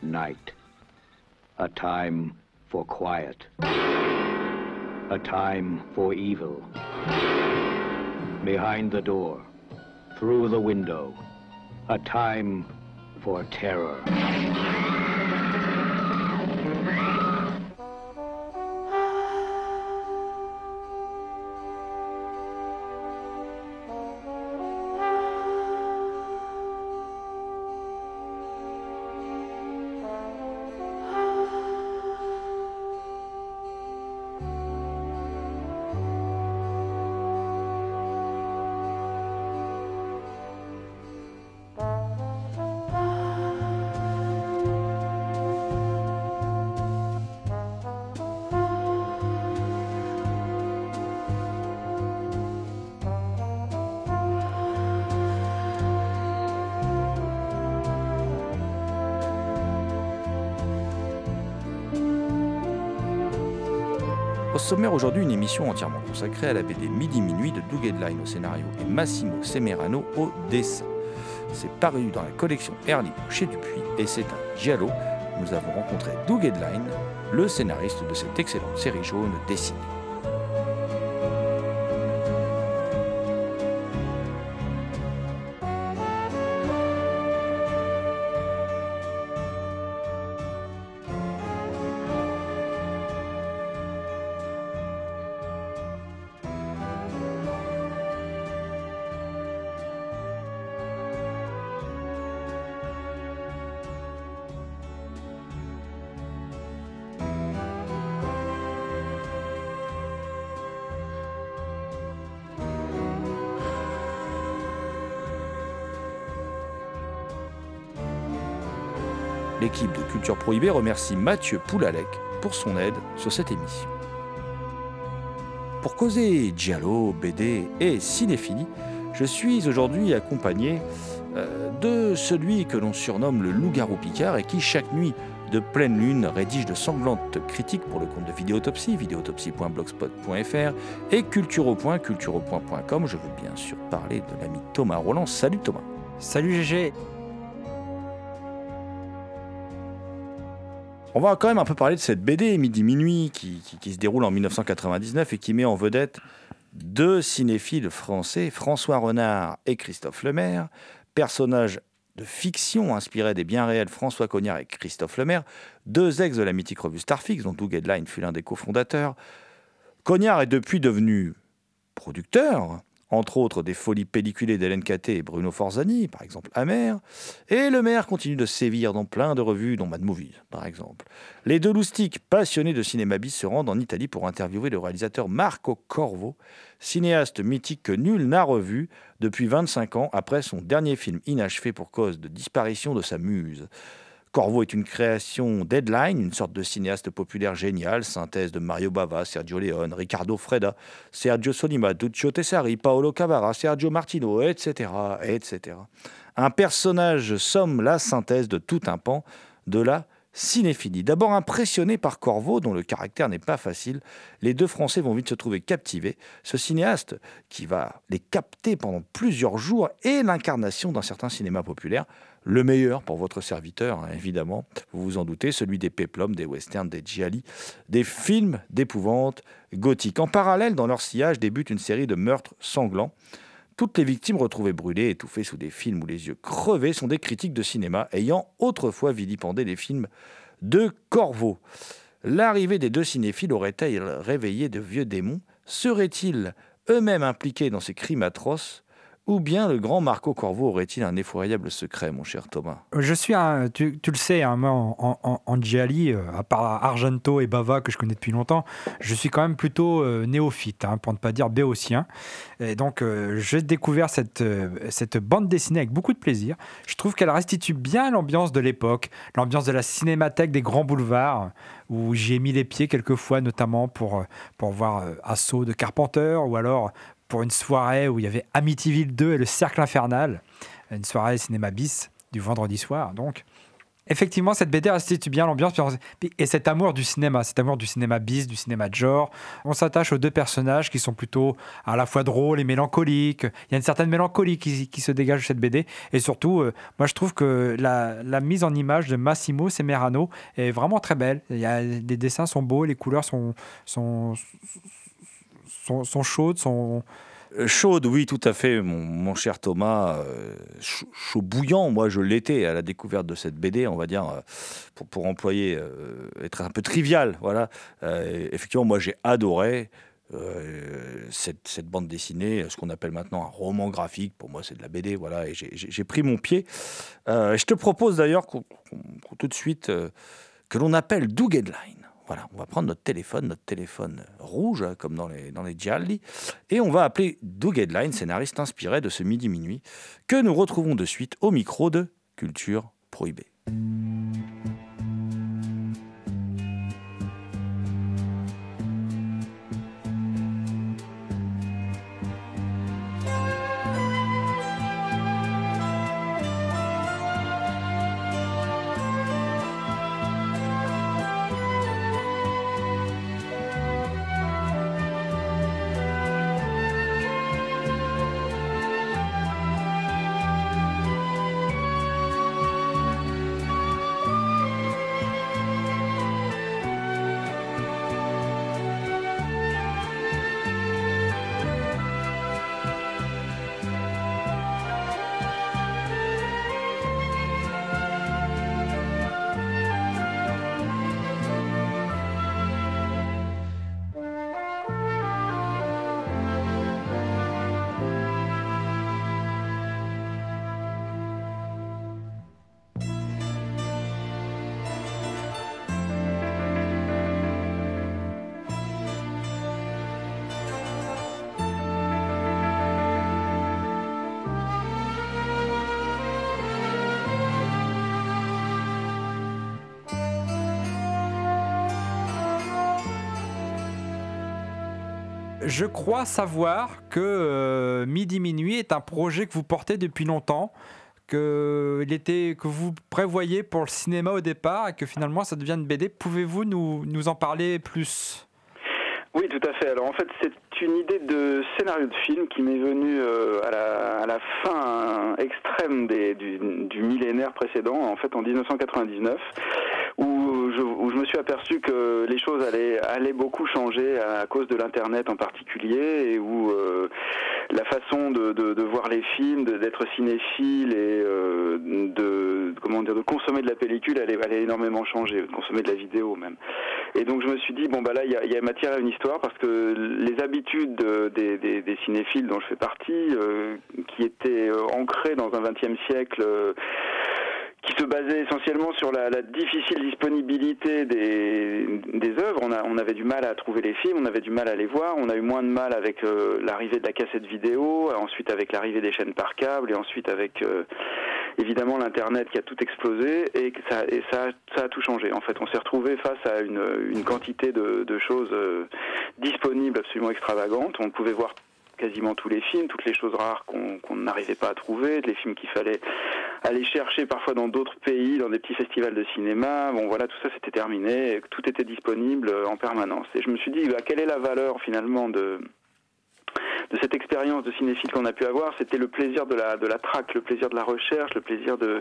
Night. A time for quiet. A time for evil. Behind the door. Through the window. A time for terror. Sommaire aujourd'hui, une émission entièrement consacrée à la BD Midi Minuit de Doug Headline au scénario et Massimo Semerano au dessin. C'est paru dans la collection Air Libre chez Dupuis et c'est un giallo. Nous avons rencontré Doug Headline, le scénariste de cette excellente série jaune dessinée. L'équipe de Culture Prohibée remercie Mathieu Poulalec pour son aide sur cette émission. Pour causer Giallo, BD et cinéphilie, je suis aujourd'hui accompagné euh, de celui que l'on surnomme le loup-garou Picard et qui, chaque nuit de pleine lune, rédige de sanglantes critiques pour le compte de Vidéotopsie, vidéotopsie.blogspot.fr et cultureau.cultureau.com. Je veux bien sûr parler de l'ami Thomas Roland. Salut Thomas. Salut GG On va quand même un peu parler de cette BD Midi Minuit qui, se déroule en 1999 et qui met en vedette deux cinéphiles français, François Renard et Christophe Lemaire, personnages de fiction inspirés des biens réels François Cognard et Christophe Lemaire, deux ex de la mythique revue Starfix dont Doug Headline fut l'un des cofondateurs. Cognard est depuis devenu producteur, entre autres des folies pelliculées d'Hélène Caté et Bruno Forzani, par exemple Amer, et le maire continue de sévir dans plein de revues, dont Mad Movies, par exemple. Les deux loustiques passionnés de cinéma bis se rendent en Italie pour interviewer le réalisateur Marco Corvo, cinéaste mythique que nul n'a revu depuis 25 ans après son dernier film inachevé pour cause de disparition de sa muse. Corvo est une création Deadline, une sorte de cinéaste populaire génial, synthèse de Mario Bava, Sergio Leone, Riccardo Freda, Sergio Solima, Duccio Tessari, Paolo Cavara, Sergio Martino, etc., etc. Un personnage somme la synthèse de tout un pan de la cinéphilie. D'abord impressionné par Corveau, dont le caractère n'est pas facile, les deux Français vont vite se trouver captivés. Ce cinéaste, qui va les capter pendant plusieurs jours, est l'incarnation d'un certain cinéma populaire, le meilleur pour votre serviteur, hein, évidemment, vous vous en doutez, celui des péplums, des westerns, des gialli, des films d'épouvante gothique. En parallèle, dans leur sillage, débute une série de meurtres sanglants. Toutes les victimes retrouvées brûlées, étouffées sous des films ou les yeux crevés sont des critiques de cinéma ayant autrefois vilipendé les films de Corveau. L'arrivée des deux cinéphiles aurait-elle réveillé de vieux démons? Seraient-ils eux-mêmes impliqués dans ces crimes atroces? Ou bien le grand Marco Corvo aurait-il un effroyable secret, mon cher Thomas? Je suis un, tu, le sais, hein, moi en, en, euh, à part Argento et Bava que je connais depuis longtemps, je suis quand même plutôt euh, néophyte, hein, pour ne pas dire béotien. Et donc euh, j'ai découvert cette, bande dessinée avec beaucoup de plaisir. Je trouve qu'elle restitue bien l'ambiance de l'époque, l'ambiance de la cinémathèque des grands boulevards, où j'ai mis les pieds quelquefois, notamment pour, pour voir Assaut de Carpenter, ou alors pour une soirée où il y avait Amityville 2 et le Cercle Infernal, une soirée cinéma bis du vendredi soir. Donc, effectivement, cette BD restitue bien l'ambiance et cet amour du cinéma, cet amour du cinéma bis, du cinéma de genre. On s'attache aux deux personnages qui sont plutôt à la fois drôles et mélancoliques. Il y a une certaine mélancolie qui, se dégage de cette BD. Et surtout, euh, moi, je trouve que la, mise en image de Massimo Semerano est vraiment très belle. Les dessins sont beaux, les couleurs sont sont, chaudes, sont... Euh, chaudes, oui, tout à fait, mon, cher Thomas. Euh, chaud, bouillant, moi je l'étais à la découverte de cette BD, on va dire, euh, pour, employer, être un peu trivial. Voilà. effectivement, moi j'ai adoré. cette, cette, bande dessinée, ce qu'on appelle maintenant un roman graphique, pour moi c'est de la BD, voilà, et j'ai pris mon pied. je te propose d'ailleurs tout de suite que l'on appelle Doug Headline. Voilà, on va prendre notre téléphone, notre téléphone rouge, hein, comme dans les, dans Gialli, et on va appeler Doug Headline, scénariste inspiré de ce midi-minuit, que nous retrouvons de suite au micro de Culture Prohibée. Je crois savoir que euh, Midi Minuit est un projet que vous portez depuis longtemps, que, il était, que vous prévoyez pour le cinéma au départ et que finalement ça devient une BD. Pouvez-vous nous, nous en parler plus? Oui, tout à fait. Alors en fait, c'est une idée de scénario de film qui m'est venue euh, à, la, fin extrême du, du millénaire précédent, en fait en 1999 où je, où je me suis aperçu que les choses allaient, allaient beaucoup changer à cause de l'Internet en particulier, et où euh, la façon de, de, de, voir les films, d'être cinéphile et euh, de, comment dire, de consommer de la pellicule allait, allait énormément changer, de consommer de la vidéo même. Et donc je me suis dit, bon bah là, il y a, y a, matière à une histoire, parce que les habitudes des, des, des cinéphiles dont je fais partie, euh, qui étaient euh, ancrées dans un XXe siècle, qui se basait essentiellement sur la, la difficile disponibilité des, des œuvres. On, a, on, avait du mal à trouver les films, on avait du mal à les voir, on a eu moins de mal avec euh, l'arrivée de la cassette vidéo, ensuite avec l'arrivée des chaînes par câble, et ensuite avec euh, évidemment l'internet qui a tout explosé et ça, et ça, ça a tout changé. En fait, on s'est retrouvé face à une, une quantité de, de choses euh, disponibles absolument extravagantes. On pouvait voir quasiment tous les films, toutes les choses rares qu'on n'arrivait pas à trouver, les films qu'il fallait aller chercher parfois dans d'autres pays, dans des petits festivals de cinéma. Bon, voilà, tout ça c'était terminé, tout était disponible en permanence. Et je me suis dit, bah, quelle est la valeur finalement de de cette expérience de cinéphile qu'on a pu avoir, c'était le plaisir de la, de la traque, le plaisir de la recherche, le plaisir de,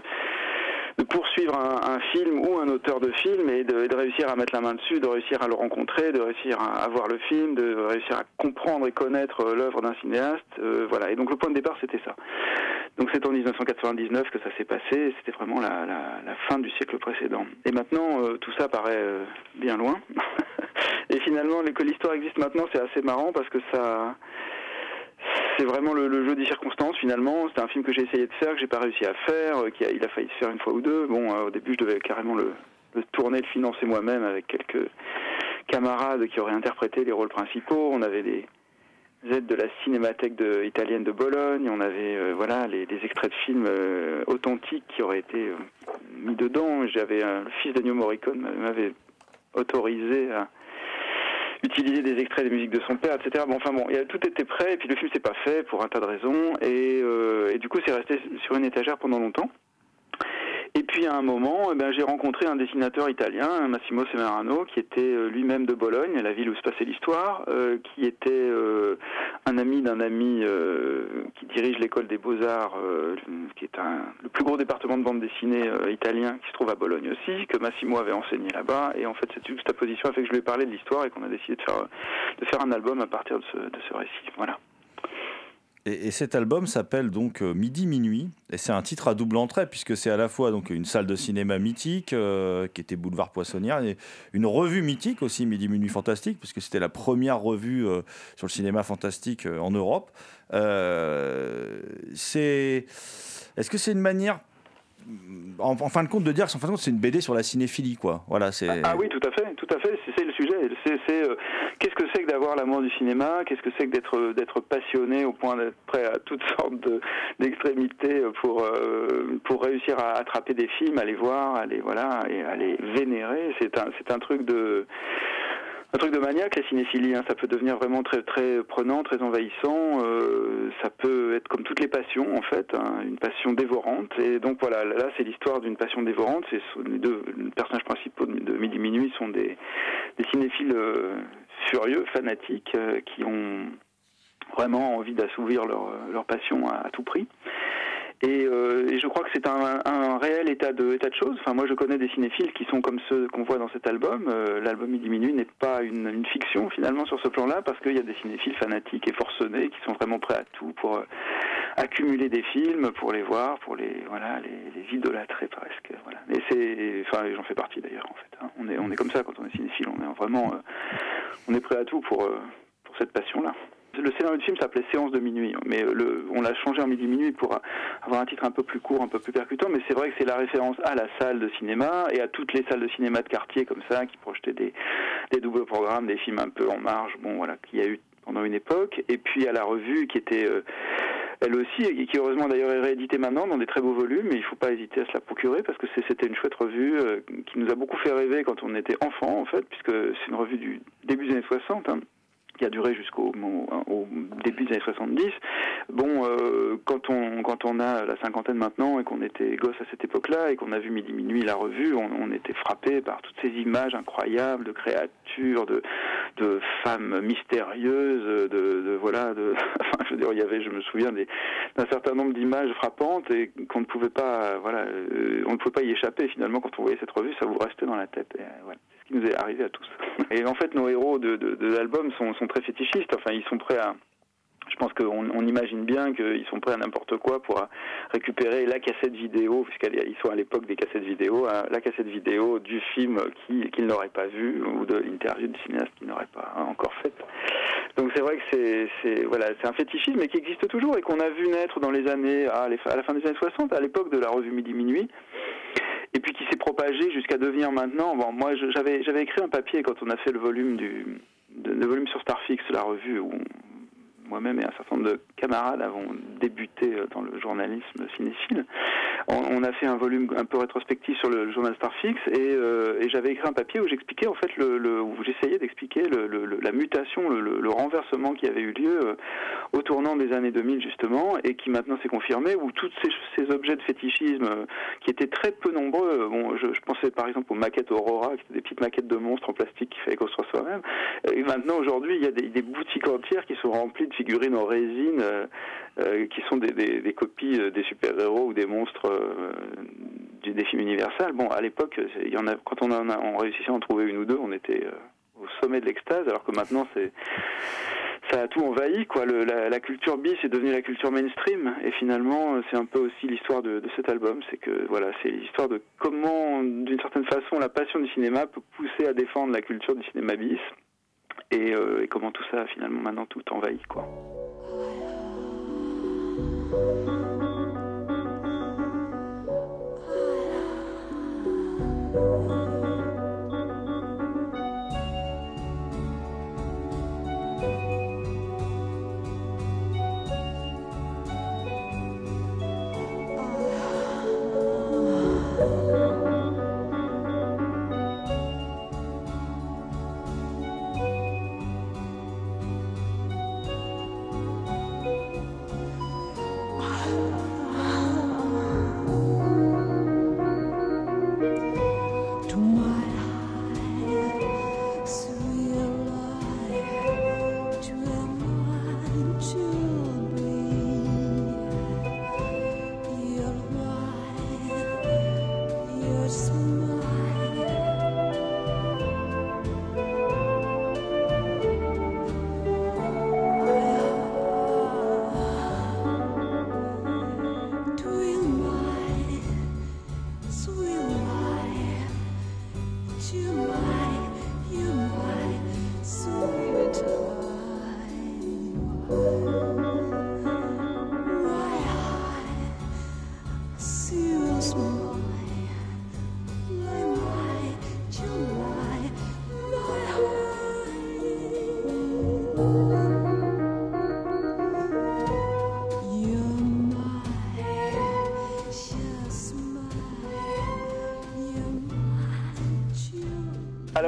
de poursuivre un, film ou un auteur de film et de, réussir à mettre la main dessus, de réussir à le rencontrer, de réussir à, voir le film, de réussir à comprendre et connaître euh, l'œuvre d'un cinéaste. Euh, voilà. Et donc le point de départ, c'était ça. Donc c'est en 1999 que ça s'est passé. C'était vraiment la, fin du siècle précédent. Et maintenant, euh, tout ça paraît bien loin. et finalement, que l'histoire existe maintenant, c'est assez marrant parce que ça c'est vraiment le, jeu des circonstances finalement. C'est un film que j'ai essayé de faire, que j'ai pas réussi à faire, euh, qui a, il a failli se faire une fois ou deux. Bon, euh, au début, je devais carrément le, tourner, le financer moi-même avec quelques camarades qui auraient interprété les rôles principaux. On avait des de la cinémathèque italienne de Bologne. On avait euh, voilà les, extraits de films authentiques qui auraient été mis dedans. J'avais le fils d'Ennio Morricone m'avait autorisé à utiliser des extraits des musiques de son père, etc. Bon, enfin bon, tout était prêt, et puis le film s'est pas fait pour un tas de raisons, euh, et du coup c'est resté sur une étagère pendant longtemps. Et puis à un moment, eh ben, j'ai rencontré un dessinateur italien, Massimo Semerano, qui était euh, lui-même de Bologne, la ville où se passait l'histoire, euh, qui était euh, un ami d'un ami qui dirige l'école des beaux-arts, qui est un, le plus gros département de bande dessinée italien qui se trouve à Bologne aussi, que Massimo avait enseigné là-bas. Et en fait, cette juxtaposition a fait que je lui ai parlé de l'histoire et qu'on a décidé de faire, de faire un album à partir de ce, de ce récit. Voilà. Et, cet album s'appelle donc euh, Midi Minuit, et c'est un titre à double entrée, puisque c'est à la fois donc une salle de cinéma mythique, euh, qui était Boulevard Poissonnière, et une revue mythique aussi, Midi Minuit Fantastique, puisque c'était la première revue euh, sur le cinéma fantastique en Europe. c'est... Est-ce que c'est une manière en, fin de compte de dire que c'est une BD sur la cinéphilie quoi. Voilà c'est ah, ah, oui tout à fait tout à fait c'est le sujet. C'est qu'est-ce que c'est que d'avoir l'amour du cinéma? Qu'est-ce que c'est que d'être d'être passionné au point d'être prêt à toutes sortes d'extrémités pour euh, pour réussir à attraper des films, à les voir, à les voilà et à les vénérer? C'est un c'est un truc de un truc de maniaque, la cinéphilie. Hein. Ça peut devenir vraiment très très prenant, très envahissant. Euh, ça peut être comme toutes les passions en fait, hein, une passion dévorante. Et donc voilà, là c'est l'histoire d'une passion dévorante. Les deux personnages principaux de Midi Minuit sont des, cinéphiles euh, furieux, fanatiques, euh, qui ont vraiment envie d'assouvir leur passion à, tout prix. Et, euh, et, je crois que c'est un, réel état de, choses. Enfin, moi, je connais des cinéphiles qui sont comme ceux qu'on voit dans cet album. Euh, L'album Il diminue n'est pas une, fiction finalement sur ce plan-là, parce qu'il y a des cinéphiles fanatiques et forcenés qui sont vraiment prêts à tout pour euh, accumuler des films, pour les voir, pour les voilà, les, idolâtrer presque. C'est, enfin, j'en fais partie d'ailleurs en fait. Hein. On est, comme ça quand on est cinéphile. On est vraiment, on est prêt à tout pour pour cette passion-là. Le scénario du film s'appelait Séance de minuit, mais le, on l'a changé en midi minuit pour avoir un titre un peu plus court, un peu plus percutant. Mais c'est vrai que c'est la référence à la salle de cinéma et à toutes les salles de cinéma de quartier comme ça qui projetaient des, doubles programmes, des films un peu en marge. Bon, voilà, qu'il y a eu pendant une époque. Et puis à la revue qui était euh, elle aussi, et qui heureusement d'ailleurs est rééditée maintenant dans des très beaux volumes, mais il ne faut pas hésiter à se la procurer parce que c'était une chouette revue euh, qui nous a beaucoup fait rêver quand on était enfant en fait, puisque c'est une revue du début des années 60 qui a duré jusqu'au au début des années 70. Bon, euh, quand on quand on a la cinquantaine maintenant et qu'on était gosse à cette époque-là et qu'on a vu Midi Minuit la revue, on, on était frappé par toutes ces images incroyables de créatures, de de femmes mystérieuses, de, de voilà, de enfin, je veux dire, il y avait, je me souviens d'un certain nombre d'images frappantes et qu'on ne pouvait pas, voilà, euh, on ne pouvait pas y échapper finalement quand on voyait cette revue, ça vous restait dans la tête. Et, voilà qui nous est arrivé à tous. Et en fait, nos héros de, l'album sont, très fétichistes. Enfin, ils sont prêts à, je pense qu'on on imagine bien qu'ils sont prêts à n'importe quoi pour récupérer la cassette vidéo, puisqu'ils sont à l'époque des cassettes vidéo, la cassette vidéo du film qu'ils qui n'auraient pas vu ou de l'interview du cinéaste qu'ils n'auraient pas encore faite. Donc c'est vrai que c'est un fétichisme mais qui existe toujours et qu'on a vu naître dans les années à, la fin des années 60, à l'époque de la revue Midi Minuit et puis qui s'est propagé jusqu'à devenir maintenant. Bon, moi, j'avais écrit un papier quand on a fait le volume du le volume sur Starfix, la revue où moi-même et un certain nombre de camarades avons débuté euh, dans le journalisme cinéphile, on, a fait un volume un peu rétrospectif sur le, journal Starfix et, euh, j'avais écrit un papier où j'expliquais en fait le, où j'essayais d'expliquer la mutation, le, renversement qui avait eu lieu euh, au tournant des années 2000 justement et qui maintenant s'est confirmé où tous ces, objets de fétichisme qui étaient très peu nombreux, bon, je, je, pensais par exemple aux maquettes Aurora, qui étaient des petites maquettes de monstres en plastique qu'il fallait construire soi-même, et maintenant aujourd'hui il y a des, des boutiques entières qui sont remplies de figurines en résine euh, euh, qui sont des, copies euh, des super-héros ou des monstres des films universels. Bon, à l'époque, il y en a, quand on, a, réussissait à en trouver une ou deux, on était au sommet de l'extase, alors que maintenant c'est ça a tout envahi quoi. la, culture bis est devenue la culture mainstream et finalement c'est un peu aussi l'histoire de, cet album, c'est que voilà c'est l'histoire de comment d'une certaine façon la passion du cinéma peut pousser à défendre la culture du cinéma bis et, et comment tout ça finalement maintenant tout envahit quoi.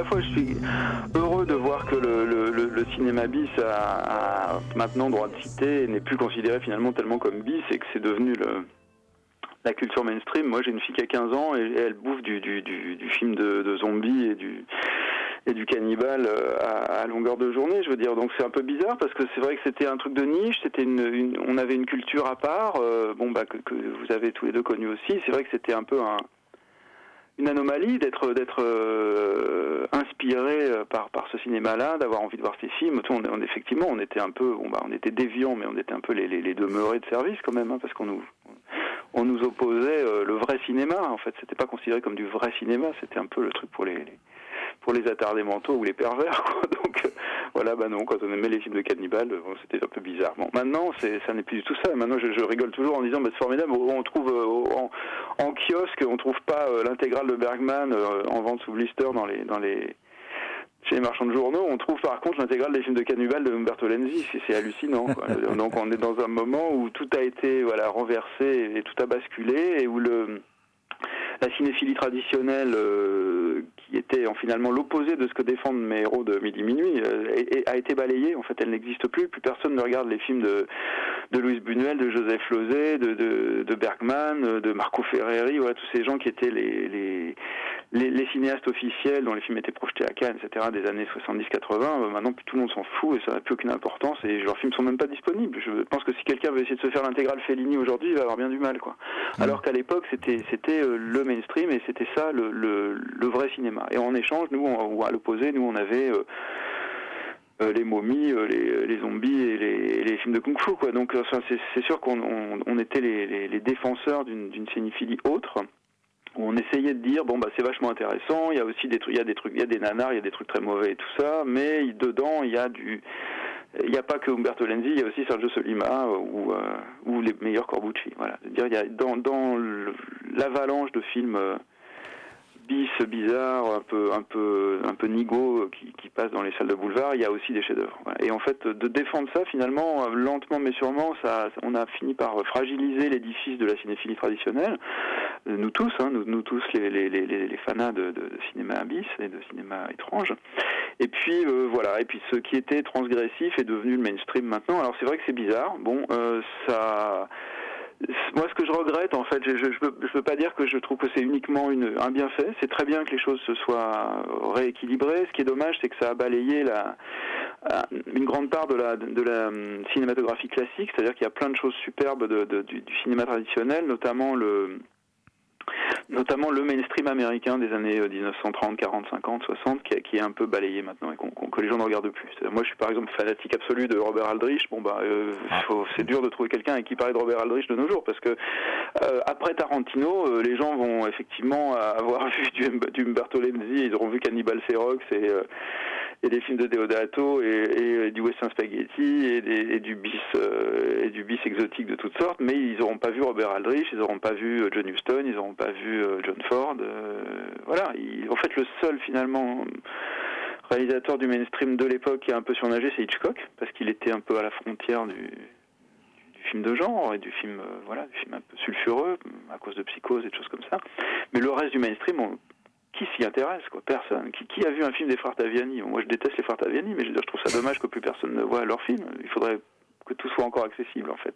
Fois, je suis heureux de voir que le, cinéma bis a, maintenant droit de citer et n'est plus considéré finalement tellement comme bis et que c'est devenu la culture mainstream. Moi, j'ai une fille qui a 15 ans et, elle bouffe du, film de, zombies et du et du cannibale euh, à, longueur de journée, je veux dire. Donc c'est un peu bizarre parce que c'est vrai que c'était un truc de niche, c'était une, on avait une culture à part, euh, bon bah que, vous avez tous les deux connu aussi. C'est vrai que c'était un peu un, une anomalie d'être d'être euh, inspiré euh, par par ce cinéma-là, d'avoir envie de voir ces films. On, on, effectivement, on était un peu, bon bah, on était déviants, mais on était un peu les, les, les demeurés de service quand même, hein, parce qu'on nous on nous opposait euh, le vrai cinéma. En fait, c'était pas considéré comme du vrai cinéma, c'était un peu le truc pour les, les pour les attardés mentaux ou les pervers. Quoi. Donc euh, voilà, bah non, quand on aimait les films de cannibales, bon, c'était un peu bizarre. Bon, maintenant, c'est, ça n'est plus du tout ça. Maintenant, je, je rigole toujours en disant, bah, c'est formidable. On trouve euh, en, en, kiosque, on trouve pas euh, l'intégrale de Bergman en vente sous blister dans les dans les chez les marchands de journaux, on trouve par contre l'intégrale des films de cannibales de Umberto Lenzi. C'est hallucinant. Quoi. Donc on est dans un moment où tout a été voilà renversé et tout a basculé et où le la cinéphilie traditionnelle, euh, qui était en finalement l'opposé de ce que défendent mes héros de Midi Minuit, euh, a été balayée. En fait, elle n'existe plus. Plus personne ne regarde les films de, de Louise Buñuel, de Joseph Losey, de, de, de Bergman, de Marco Ferreri, voilà, tous ces gens qui étaient les, les, les, cinéastes officiels dont les films étaient projetés à Cannes, etc., des années 70-80. Euh, maintenant, tout le monde s'en fout et ça n'a plus aucune importance et leurs films sont même pas disponibles. Je pense que si quelqu'un veut essayer de se faire l'intégrale Fellini aujourd'hui, il va avoir bien du mal, quoi. Mmh. Alors qu'à l'époque, c'était c'était le mainstream et c'était ça le, vrai cinéma. Et en échange, nous, ou à l'opposé, nous, on avait euh, euh, les momies, euh, les, zombies et les, films de kung-fu. Quoi. Donc, c'est sûr qu'on on, était les, défenseurs d'une cinéphilie autre. On essayait de dire bon bah c'est vachement intéressant, il y a aussi des trucs, il y a des trucs, il y a des nanars, il y a des trucs très mauvais et tout ça, mais dedans il y a du il n'y a pas que Umberto Lenzi, il y a aussi Sergio Solima ou, ou les meilleurs Corbucci. Voilà, dire il y a dans, dans l'avalanche de films bis bizarre, un peu, un peu, un peu nigo qui, qui passe dans les salles de boulevard, il y a aussi des chefs-d'œuvre. Et en fait, de défendre ça, finalement, euh, lentement mais sûrement, ça, on a fini par fragiliser l'édifice de la cinéphilie traditionnelle. Euh, nous tous, hein, nous, tous les, les, les, les fanats de, cinéma bis et de cinéma étrange. Et puis euh, voilà, et puis ce qui était transgressif est devenu le mainstream maintenant. Alors c'est vrai que c'est bizarre. Bon, euh, ça moi, ce que je regrette, en fait, je ne peux, pas dire que je trouve que c'est uniquement une, un bienfait. C'est très bien que les choses se soient rééquilibrées. Ce qui est dommage, c'est que ça a balayé la, une grande part de la, de la hum, cinématographie classique. C'est-à-dire qu'il y a plein de choses superbes de, du, cinéma traditionnel, notamment le, notamment le mainstream américain des années 1930, 40, 50, 60, qui, qui est un peu balayé maintenant et qu'on, que les gens ne regardent plus. Moi, je suis par exemple fanatique absolu de Robert Aldrich. Bon, bah, euh, ah. faut, c'est dur de trouver quelqu'un avec qui parler de Robert Aldrich de nos jours, parce que euh, après Tarantino, euh, les gens vont effectivement avoir vu du, du Umberto Lenzi, ils auront vu Cannibal Ferox et et des films de Deodato et, et, du western spaghetti et, des, et du bis et du bis exotique de toutes sortes, mais ils n'auront pas vu Robert Aldrich, ils n'auront pas vu John Huston, ils n'auront pas vu euh, John Ford. voilà, en fait le seul finalement réalisateur du mainstream de l'époque qui a un peu surnagé, c'est Hitchcock, parce qu'il était un peu à la frontière du, film de genre et du film, voilà, du film un peu sulfureux à cause de psychose et de choses comme ça. Mais le reste du mainstream, qui s'y intéresse quoi? Personne. Qui, a vu un film des frères Taviani? Moi, je déteste les frères Taviani, mais je, je trouve ça dommage que plus personne ne voit leur film. Il faudrait que tout soit encore accessible, en fait.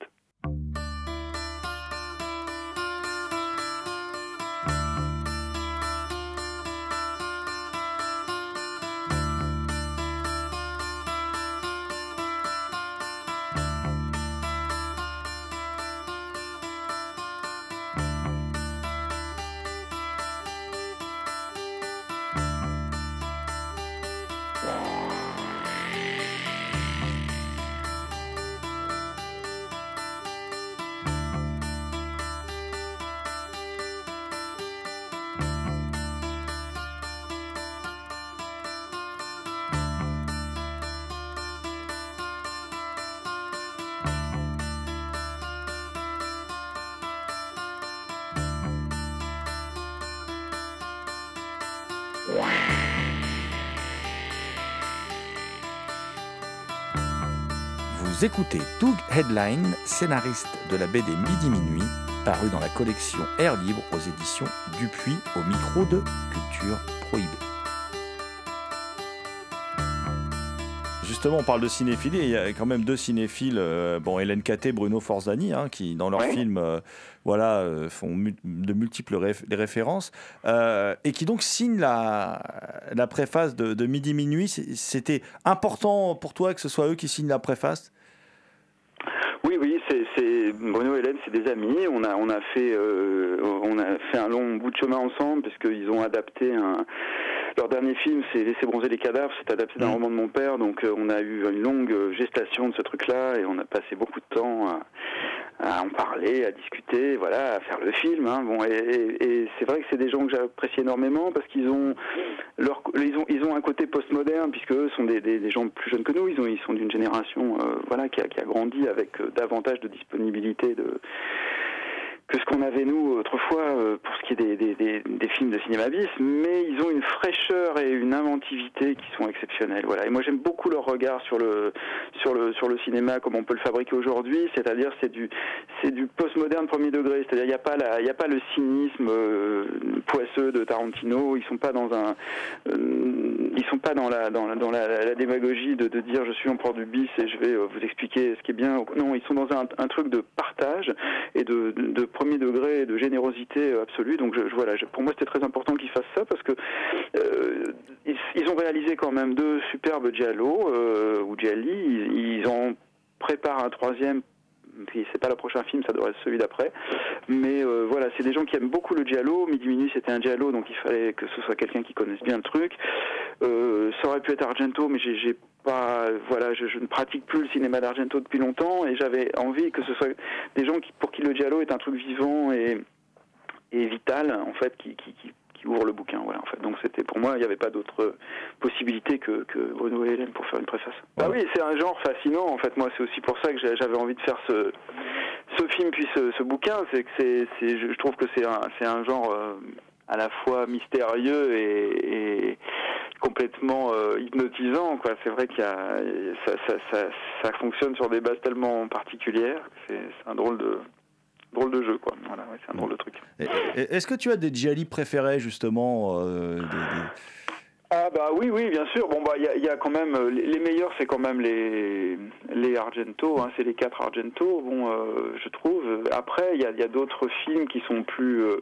Écoutez Doug Headline, scénariste de la BD Midi Minuit, paru dans la collection Air Libre aux éditions Dupuis au micro de Culture Prohibée. Justement, on parle de cinéphilie, il y a quand même deux cinéphiles, euh, bon, Hélène Caté, Bruno Forzani, hein, qui dans leurs Ouais. films euh, voilà, euh, font mu- de multiples réf- des références, euh, et qui donc signent la, la préface de, de Midi Minuit. C'était important pour toi que ce soit eux qui signent la préface? C'est, Bruno et Hélène, c'est des amis. On a, on a fait, euh, on a fait un long bout de chemin ensemble parce qu'ils ont adapté un. Leur dernier film, c'est Laisser bronzer les cadavres. C'est adapté d'un Mm. roman de mon père, donc euh, on a eu une longue gestation de ce truc-là et on a passé beaucoup de temps à, en parler, à discuter, voilà, à faire le film. hein. Bon, et, et- et c'est vrai que c'est des gens que j'apprécie énormément parce qu'ils ont leur, ils ont, ils ont un côté postmoderne puisque eux sont des, des, des gens plus jeunes que nous. Ils ont, ils sont d'une génération, euh, voilà, qui a, qui a grandi avec euh, davantage de disponibilité de que ce qu'on avait nous autrefois euh, pour ce qui est des, des, films de cinéma bis, mais ils ont une fraîcheur et une inventivité qui sont exceptionnelles. Voilà. Et moi j'aime beaucoup leur regard sur le sur le sur le cinéma comme on peut le fabriquer aujourd'hui, c'est-à-dire c'est du c'est du postmoderne premier degré, c'est-à-dire il n'y a pas il y a pas le cynisme euh, poisseux de Tarantino, ils sont pas dans un euh, ils sont pas dans la dans la, dans la, démagogie de, de dire je suis en port du bis et je vais vous expliquer ce qui est bien. Non, ils sont dans un, un truc de partage et de premier degré de générosité absolue. Donc je, voilà, pour moi c'était très important qu'ils fassent ça parce que euh, ils, ont réalisé quand même deux superbes giallo euh, ou gialli. Ils, ils en un troisième. C'est pas le prochain film, ça devrait être celui d'après. Mais euh, voilà, c'est des gens qui aiment beaucoup le giallo. Midi Minuit, c'était un giallo, donc il fallait que ce soit quelqu'un qui connaisse bien le truc. Ça aurait pu être Argento, mais j'ai pas, voilà, je, je ne pratique plus le cinéma d'Argento depuis longtemps et j'avais envie que ce soit des gens qui, pour qui le giallo est un truc vivant et, et vital, en fait, qui, qui, qui, qui ouvre le bouquin, voilà, en fait. Donc c'était pour moi, il n'y avait pas d'autre possibilité que, que Bruno et Hélène pour faire une préface. Bah oui, c'est un genre fascinant, en fait. Moi, c'est aussi pour ça que j'avais envie de faire ce, ce film puis ce, ce bouquin, c'est que c'est, je trouve que c'est un, c'est un genre euh, à la fois mystérieux et, et complètement euh, hypnotisant. Quoi. C'est vrai qu'il y a, ça, ça, ça, ça fonctionne sur des bases tellement particulières. C'est, c'est un drôle de drôle de jeu, quoi. Voilà, ouais, c'est un drôle de truc. Et- et- Est-ce que tu as des Gialli préférés, justement euh, des- des- Ah bah oui, oui, bien sûr. Bon bah il y a, il y a quand même euh, les meilleurs, c'est quand même les les Argento, hein, c'est les quatre Argento. Bon, euh, je trouve. Après, il y a, il y a d'autres films qui sont plus euh,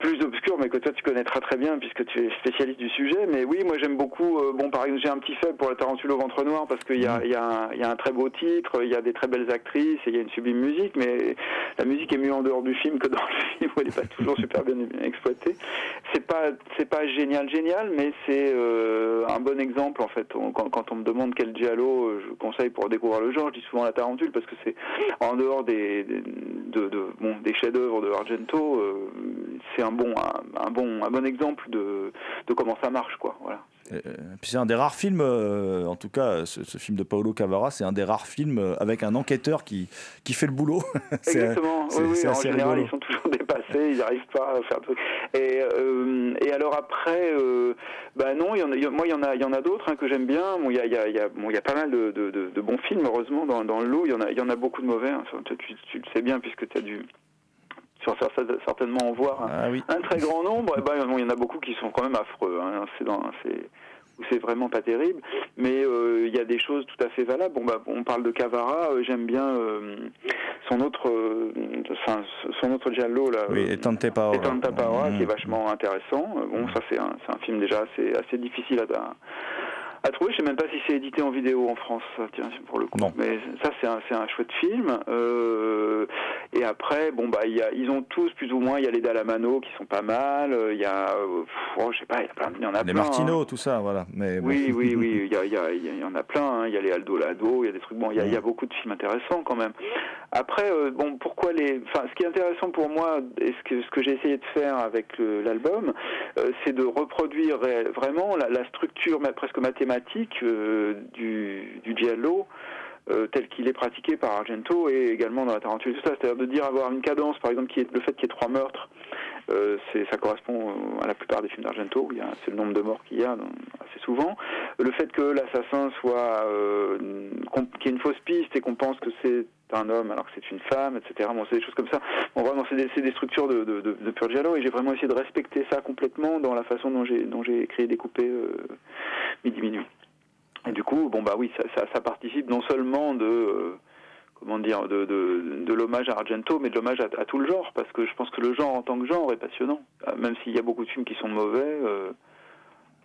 plus obscurs, mais que toi tu connaîtras très bien puisque tu es spécialiste du sujet. Mais oui, moi j'aime beaucoup. euh, bon, par exemple, j'ai un petit faible pour la Tarentule au ventre noir parce qu'il y a, il y, a un- il y a un très beau titre, il y a des très belles actrices et il y a une sublime musique, mais la musique est mieux en dehors du film que dans le film où elle n'est pas toujours super bien exploitée. C'est pas c'est pas génial génial, mais c'est euh, un bon exemple en fait. On- quand, quand on me demande quel giallo euh, je conseille pour découvrir le genre, je dis souvent la Tarentule parce que c'est en dehors des, des- de, de- bon des chefs-d'œuvre de Argento, euh, c'est un bon un, un bon un bon exemple de, de comment ça marche quoi. Voilà. euh, puis c'est un des rares films, euh, en tout cas, ce, ce film de Paolo Cavara, c'est un des rares films euh, avec un enquêteur qui, qui fait le boulot. Exactement. oui, oui, en général, rigolo. ils sont toujours dépassés, ils n'arrivent pas à faire. Et, euh, et alors après, euh, bah non, il y en a, il y a- moi il y en a, il y en a d'autres hein, que j'aime bien. Bon, il y a, y a, y a- bon, y a pas mal de, de, de- de bons films, heureusement, dans, dans le lot. Il y en a, y en a beaucoup de mauvais. hein. Tu- tu le sais bien puisque tu as dû sur certainement en voir un, Ah oui. un très grand nombre. Et ben, il y en a beaucoup qui sont quand même affreux. hein. C'est dans, c'est où c'est vraiment pas terrible, mais euh, il y a des choses tout à fait valables. Bon, bah, on parle de Cavara, euh, j'aime bien euh, son autre, euh, enfin, son autre giallo là. Oui, euh, Tante Paola. et Tanta Paola, qui est Mm. vachement intéressant. Euh, Bon, ça c'est un, c'est un film déjà assez, assez difficile à, à trouver. Je sais même pas si c'est édité en vidéo en France, ça, tiens, pour le coup. Non. Mais ça c'est un, c'est un chouette film. Euh, et après, bon bah, il y a, ils ont tous plus ou moins. Il y a les Dalamano qui sont pas mal. euh, Il y a, euh, oh, je sais pas, il y a plein, il y en a Les plein. Martino, hein. tout ça, voilà. Mais bon. Oui, oui, oui, il y, a- il y, a- il y en a plein, hein. il y a les Aldo Lado, il y a des trucs, bon, il y a beaucoup de films intéressants quand même. Après, euh, bon, pourquoi les... Enfin, ce qui est intéressant pour moi, et ce que, ce que j'ai essayé de faire avec l'album, euh, c'est de reproduire vraiment la, la structure presque mathématique euh, du, du giallo, euh, tel qu'il est pratiqué par Argento et également dans la Tarantule, tout ça, c'est-à-dire de dire avoir une cadence, par exemple, qui est le fait qu'il y ait trois meurtres, euh, ça correspond euh, à la plupart des films d'Argento, c'est le nombre de morts qu'il y a dans- assez souvent. Le fait que l'assassin soit, euh, qu'il y ait une fausse piste et qu'on pense que c'est un homme alors que c'est une femme, etc. Bon, c'est des choses comme ça. Bon, vraiment, c'est des, structures de, de, de, pur giallo et j'ai vraiment essayé de respecter ça complètement dans la façon dont j'ai, dont j'ai et découpé euh, Midi Minuit. Et du coup, bon bah oui, ça, participe non seulement de euh, comment dire de, l'hommage à Argento, mais de l'hommage à, tout le genre, parce que je pense que le genre en tant que genre est passionnant. Euh, Même s'il y a beaucoup de films qui sont mauvais,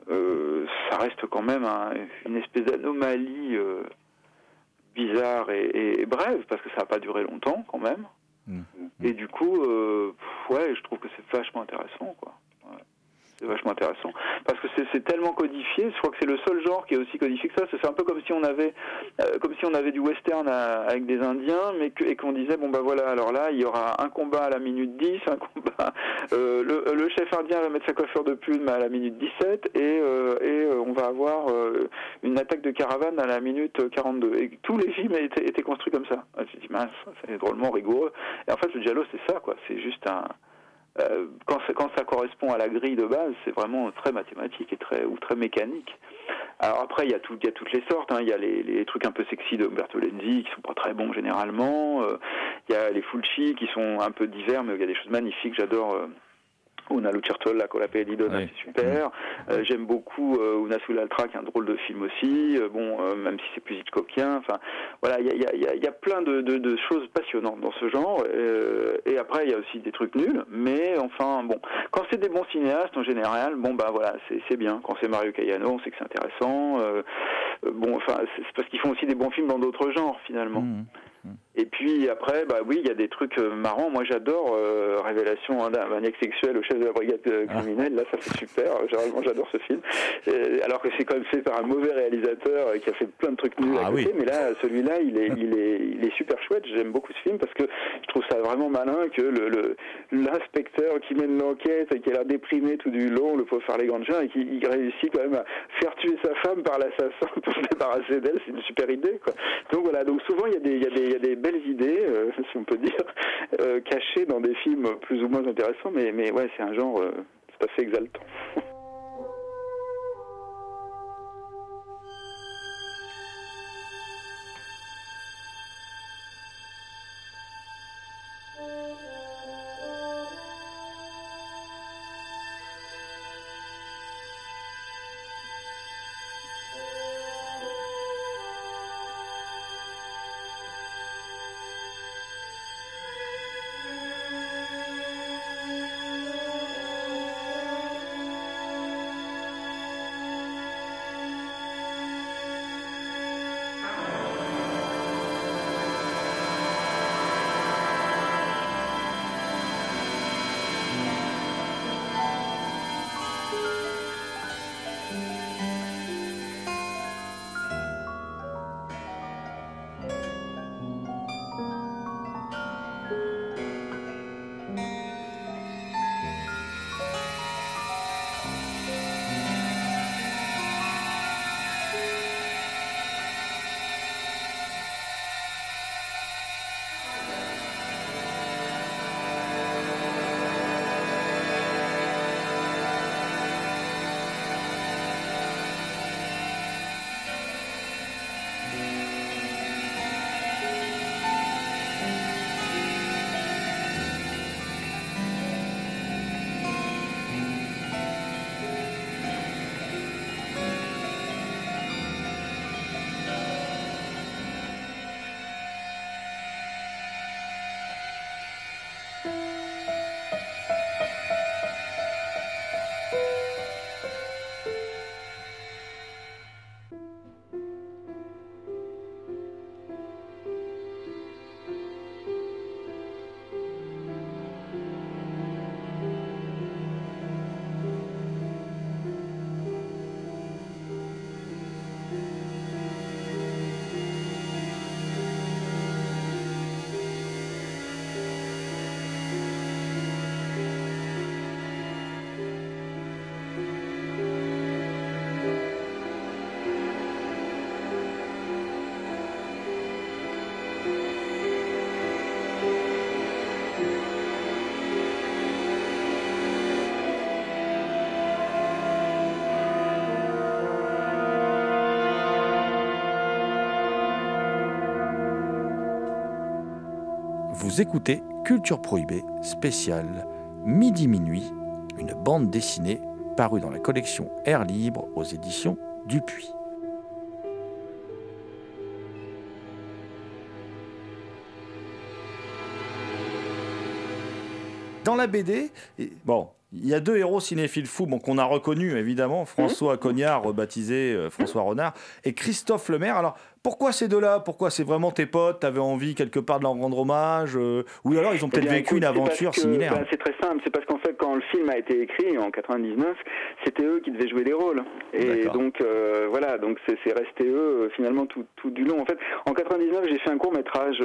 euh, ça reste quand même un- une espèce d'anomalie bizarre et, brève, parce que ça n'a pas duré longtemps quand même. Mm. Et du coup, euh, pff, ouais, je trouve que c'est vachement intéressant, quoi. Vachement intéressant. Parce que c'est- tellement codifié, je crois que c'est le seul genre qui est aussi codifié que ça. C'est un peu comme si on avait, euh, comme si on avait du western avec des Indiens, mais et qu'on disait, bon bah voilà, alors là, il y aura un combat à la minute 10, un combat, euh, le, le chef indien va mettre sa coiffure de plume à la minute 17, et, euh, et euh, on va avoir euh, une attaque de caravane à la minute 42. Et tous les films étaient, étaient construits comme ça. Je me dis, mince, c'est drôlement rigoureux. Et en fait, le giallo, c'est ça, quoi. C'est juste un, euh, quand, quand ça correspond à la grille de base, c'est vraiment très mathématique et très ou très mécanique. Alors après, il y a tout, il y a toutes les sortes. hein. Il y a les, les trucs un peu sexy de Umberto Lenzi qui sont pas très bons généralement. Euh, il y a les Fulci qui sont un peu divers, mais il y a des choses magnifiques. J'adore. Euh, Una Lucertola, Cola Donna, Oui. c'est super. Euh, J'aime beaucoup euh, Una Sull'Altra, qui est un drôle de film aussi. Euh, bon, euh, même si c'est plus Hitchcockien. Enfin, voilà, il y a, y a- y a- y a plein de, de- de choses passionnantes dans ce genre. Euh, et après, il y a aussi des trucs nuls. Mais enfin, bon, quand c'est des bons cinéastes en général, bon bah voilà, c'est bien. Quand c'est Mario Caiano, on sait que c'est intéressant. Euh, bon, enfin, c'est parce qu'ils font aussi des bons films dans d'autres genres finalement. Mm. Et puis après, bah oui, il y a des trucs euh, marrants. Moi, j'adore euh, Révélation d'un maniaque sexuel au chef de la brigade euh, Ah. criminelle. Là, ça c'est super. Généralement, j'adore ce film. Euh, alors que c'est quand même fait par un mauvais réalisateur euh, qui a fait plein de trucs nuls Ah à côté. oui. Mais là, celui-là, il est, il est, il est super chouette. J'aime beaucoup ce film parce que je trouve ça vraiment malin que le l'inspecteur qui mène l'enquête et qui a l'air déprimé tout du long, le pauvre Farley Granger, et qui il réussit quand même à faire tuer sa femme par l'assassin pour se débarrasser d'elle. C'est une super idée, quoi. Donc voilà. Donc souvent, il y a des, il y a des, y a des belles idées, si on peut dire, cachées dans des films plus ou moins intéressants, mais, mais ouais, c'est un genre tout à exaltant. Vous écoutez Culture Prohibée spéciale Midi Minuit, une bande dessinée parue dans la collection Air Libre aux éditions Dupuis. Dans la BD, bon, il y a deux héros cinéphiles fous bon, qu'on a reconnus, évidemment, François Cognard, rebaptisé euh, François Renard, et Christophe Lemaire. Alors, pourquoi ces deux-là? Pourquoi c'est vraiment tes potes? T'avais envie quelque part de leur rendre hommage euh, Ou alors ils ont peut-être eh vécu une aventure similaire bah, C'est très simple. C'est parce qu'en fait, quand le film a été écrit en 99, c'était eux qui devaient jouer les rôles. Et donc euh, voilà, donc c'est resté eux finalement tout, tout, du long. En fait, en 99, j'ai fait un court métrage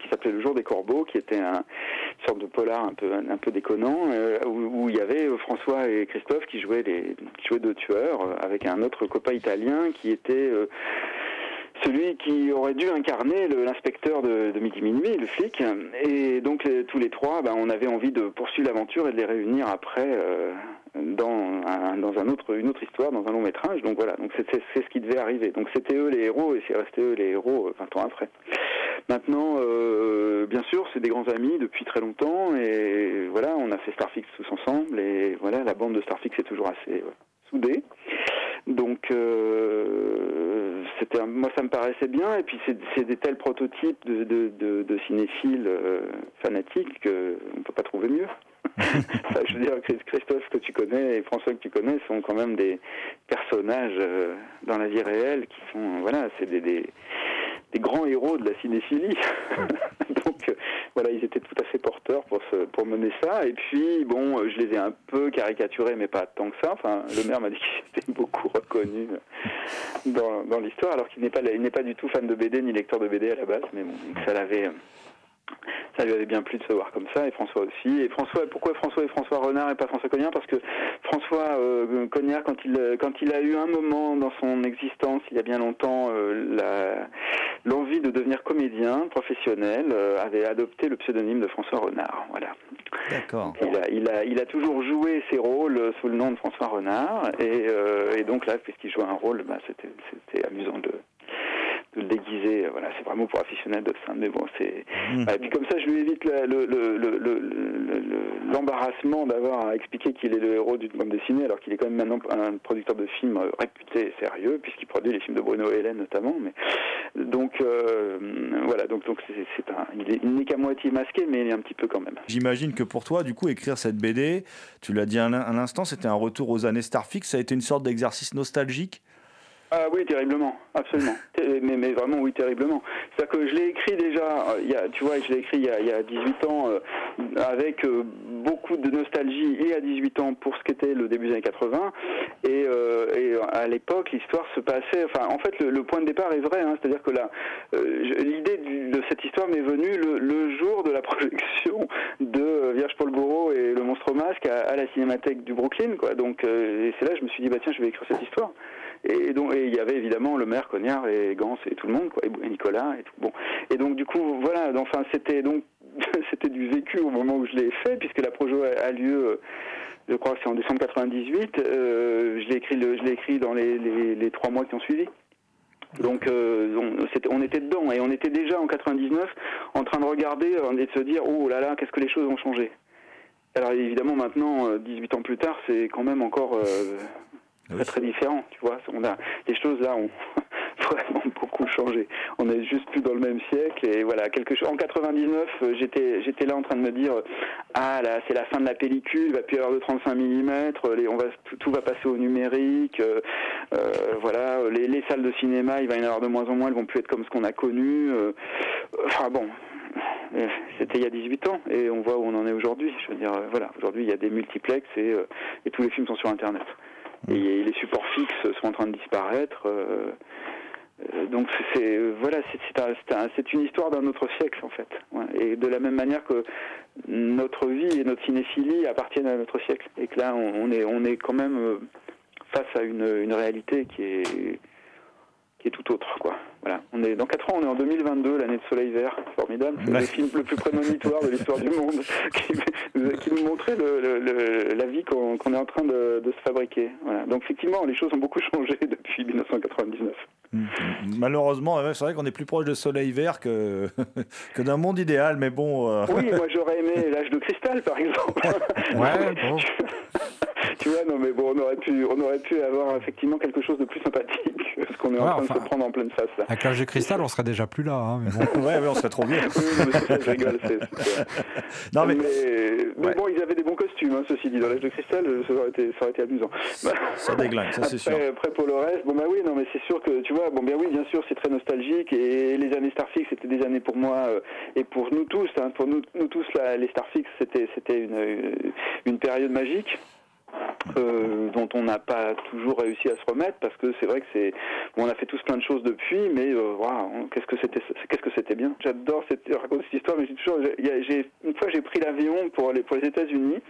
qui s'appelait Le Jour des Corbeaux, qui était un, une sorte de polar un peu un, peu déconnant, où il y avait euh, François et Christophe qui jouaient, les, qui jouaient deux tueurs euh, avec un autre copain italien qui était euh, celui qui aurait dû incarner l'inspecteur de, Midi Minuit, le flic. Et donc tous les trois, ben, on avait envie de poursuivre l'aventure et de les réunir après dans, un, dans un autre, une autre histoire, dans un long métrage. Donc voilà, donc c'est ce qui devait arriver. Donc c'était eux les héros et c'est resté eux les héros 20 ans après. Maintenant, euh, bien sûr, c'est des grands amis depuis très longtemps et voilà, on a fait Starfix tous ensemble et voilà, la bande de Starfix est toujours assez soudée. Donc, euh, c'était moi ça me paraissait bien et puis c'est des tels prototypes de, de, de, cinéphiles euh, fanatiques qu'on ne peut pas trouver mieux. je veux dire, Christophe que tu connais et François que tu connais sont quand même des personnages dans la vie réelle qui sont, voilà, c'est des, des, des grands héros de la cinéphilie. Donc euh, voilà, ils étaient tout à fait porteurs pour, pour mener ça. Et puis, bon, euh, je les ai un peu caricaturés, mais pas tant que ça. Enfin, le maire m'a dit qu'il était beaucoup reconnu dans, dans l'histoire, alors qu'il n'est pas, il n'est pas du tout fan de BD ni lecteur de BD à la base, mais bon, ça l'avait ça lui avait bien plu de se voir comme ça, et François aussi. Et François, pourquoi François et François Renard et pas François Cognard? Parce que François euh, Cognard, quand il, quand il a eu un moment dans son existence, il y a bien longtemps, euh, l'envie de devenir comédien professionnel, euh, avait adopté le pseudonyme de François Renard. Voilà. D'accord. Il a, il, a, il a toujours joué ses rôles sous le nom de François Renard, et, euh, et donc là, puisqu'il jouait un rôle, bah, c'était c'était amusant de, de le déguiser. Voilà, c'est vraiment pour aficionados de ça, mais bon, c'est. Mmh. Et puis comme ça, je lui évite le- le- le- l'embarrassement d'avoir à expliquer qu'il est le héros d'une bande dessinée, alors qu'il est quand même maintenant un producteur de films euh, réputé et sérieux, puisqu'il produit les films de Bruno Hélène notamment. Mais donc euh, voilà, donc donc c'est un, il est- il n'est qu'à moitié masqué, mais il est un petit peu quand même. J'imagine que pour toi, du coup, écrire cette BD, tu l'as dit un, un instant, c'était un retour aux années Starfix, ça a été une sorte d'exercice nostalgique? Ah oui, terriblement, absolument. Mais, mais vraiment, oui, terriblement. C'est-à-dire que je l'ai écrit déjà, euh, il y a, tu vois, je l'ai écrit il y a, il y a 18 ans, euh, avec euh, beaucoup de nostalgie, et à 18 ans pour ce qu'était le début des années 80. Et, euh, et à l'époque, l'histoire se passait. Enfin, en fait, le, le point de départ est vrai, hein, c'est-à-dire que là, l'idée de cette histoire m'est venue le, le jour de la projection de Vierge Paul Bourreau et le Monstre au Masque à, à la Cinémathèque du Brooklyn, quoi. Donc, et c'est là que je me suis dit, bah tiens, je vais écrire cette histoire. Et donc, il y avait évidemment le maire Cognard et Gans et tout le monde, quoi, et Nicolas et tout. Bon. Et donc, du coup, voilà. Enfin, c'était donc, c'était du vécu au moment où je l'ai fait, puisque la projo a, lieu. euh, je crois que c'est en décembre 98. euh, je l'ai écrit, je l'ai écrit dans les, trois mois qui ont suivi. Donc euh, on, était dedans et on était déjà en 99 en train de regarder et de se dire oh là là qu'est-ce que les choses ont changé. Alors évidemment maintenant euh, 18 ans plus tard c'est quand même encore très très différent tu vois. On a les choses là ont vraiment beaucoup changé. On est juste plus dans le même siècle et voilà quelque chose. En 99 euh, j'étais j'étais là en train de me dire ah là c'est la fin de la pellicule, il va plus y avoir de 35 mm, les, on va tout, tout va passer au numérique. euh, euh, voilà, les, les salles de cinéma, il va y en avoir de moins en moins, elles vont plus être comme ce qu'on a connu. euh, enfin bon, euh, c'était il y a 18 ans et on voit où on en est aujourd'hui. Je veux dire, euh, voilà, aujourd'hui il y a des multiplex et, euh, et tous les films sont sur Internet. Et les supports fixes sont en train de disparaître. euh, euh, donc c'est voilà, c'est un- une histoire d'un autre siècle en fait. Et de la même manière que notre vie et notre cinéphilie appartiennent à notre siècle, et que là on, on est on est quand même euh, face à une, une réalité qui est qui est tout autre quoi. Voilà. On est dans 4 ans, on est en 2022, l'année de Soleil Vert, formidable. C'est Ouais. le film le plus prémonitoire de l'histoire du monde, qui, nous- qui nous montrait le, le- le- la vie qu'on est en train de, de se fabriquer. Voilà. Donc effectivement, les choses ont beaucoup changé depuis 1999. Mm. Malheureusement, ouais, c'est vrai qu'on est plus proche de Soleil Vert que, que d'un monde idéal, mais bon. euh, Oui, moi j'aurais aimé l'âge de cristal, par exemple. Ouais, bon. Tu vois, non mais bon, on aurait pu, on aurait pu avoir effectivement quelque chose de plus sympathique que ce qu'on est en train enfin- de se prendre en pleine face là. Avec l'âge de cristal, on serait déjà plus là. hein, mais bon. ouais, on serait trop bien. Oui, non, mais c'est ça, je rigole. Non, mais mais, mais Ouais. bon, ils avaient des bons costumes, hein, ceci dit. Dans l'âge de cristal, ça aurait été, ça aurait été amusant. ça déglingue, ça c'est sûr. Après, après pour le reste, bon bah oui, non mais c'est sûr que tu vois, bon bien oui, bien sûr, c'est très nostalgique et les années Starfix c'était des années pour moi euh, et pour nous tous, hein, pour nous, nous tous là, les Starfix c'était c'était une une période magique. Euh, dont on n'a pas toujours réussi à se remettre parce que c'est vrai que c'est on a fait tous plein de choses depuis mais euh, qu'est-ce que c'était qu'est-ce que c'était bien. J'adore cette raconter cette histoire mais j'ai toujours une fois j'ai pris l'avion pour aller pour les États-Unis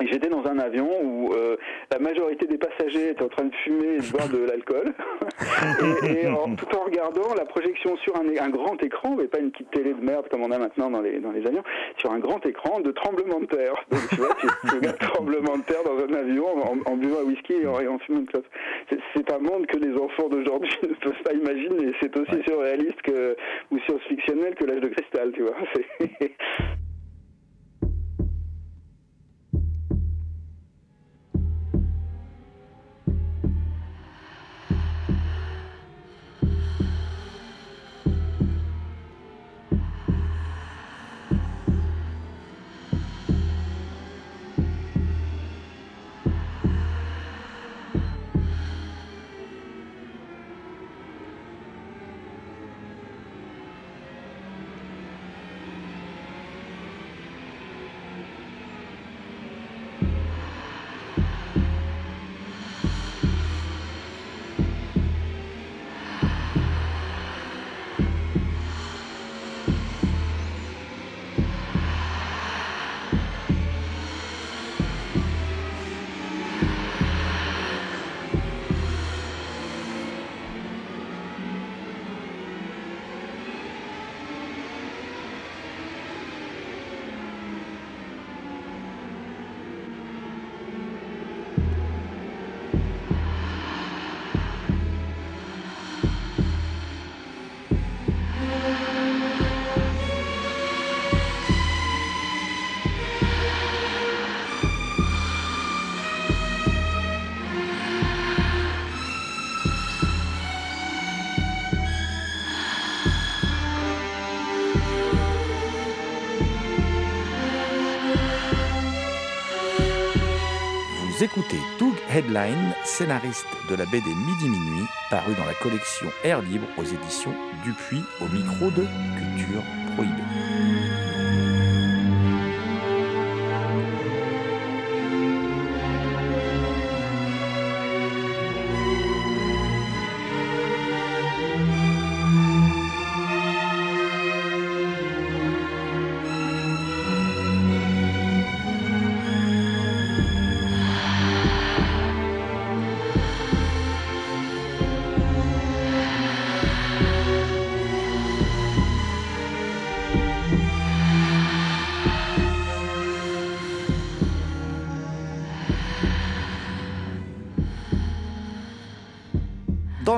j'étais dans un avion où euh, la majorité des passagers étaient en train de fumer et de boire de l'alcool, et, et en- tout en regardant la projection sur un, un grand écran, mais pas une petite télé de merde comme on a maintenant dans les, dans les avions, sur un grand écran de tremblement de terre. Donc tu vois, tu, tu regardes tremblement de terre dans un avion en, en buvant un whisky et en, et en fumant une clope. C'est- C'est un monde que les enfants d'aujourd'hui ne peuvent pas imaginer. C'est aussi surréaliste que, ou science-fictionnel que l'âge de cristal, tu vois. Headline, scénariste de la BD Midi Minuit, paru dans la collection Air Libre aux éditions Dupuis au micro de Culture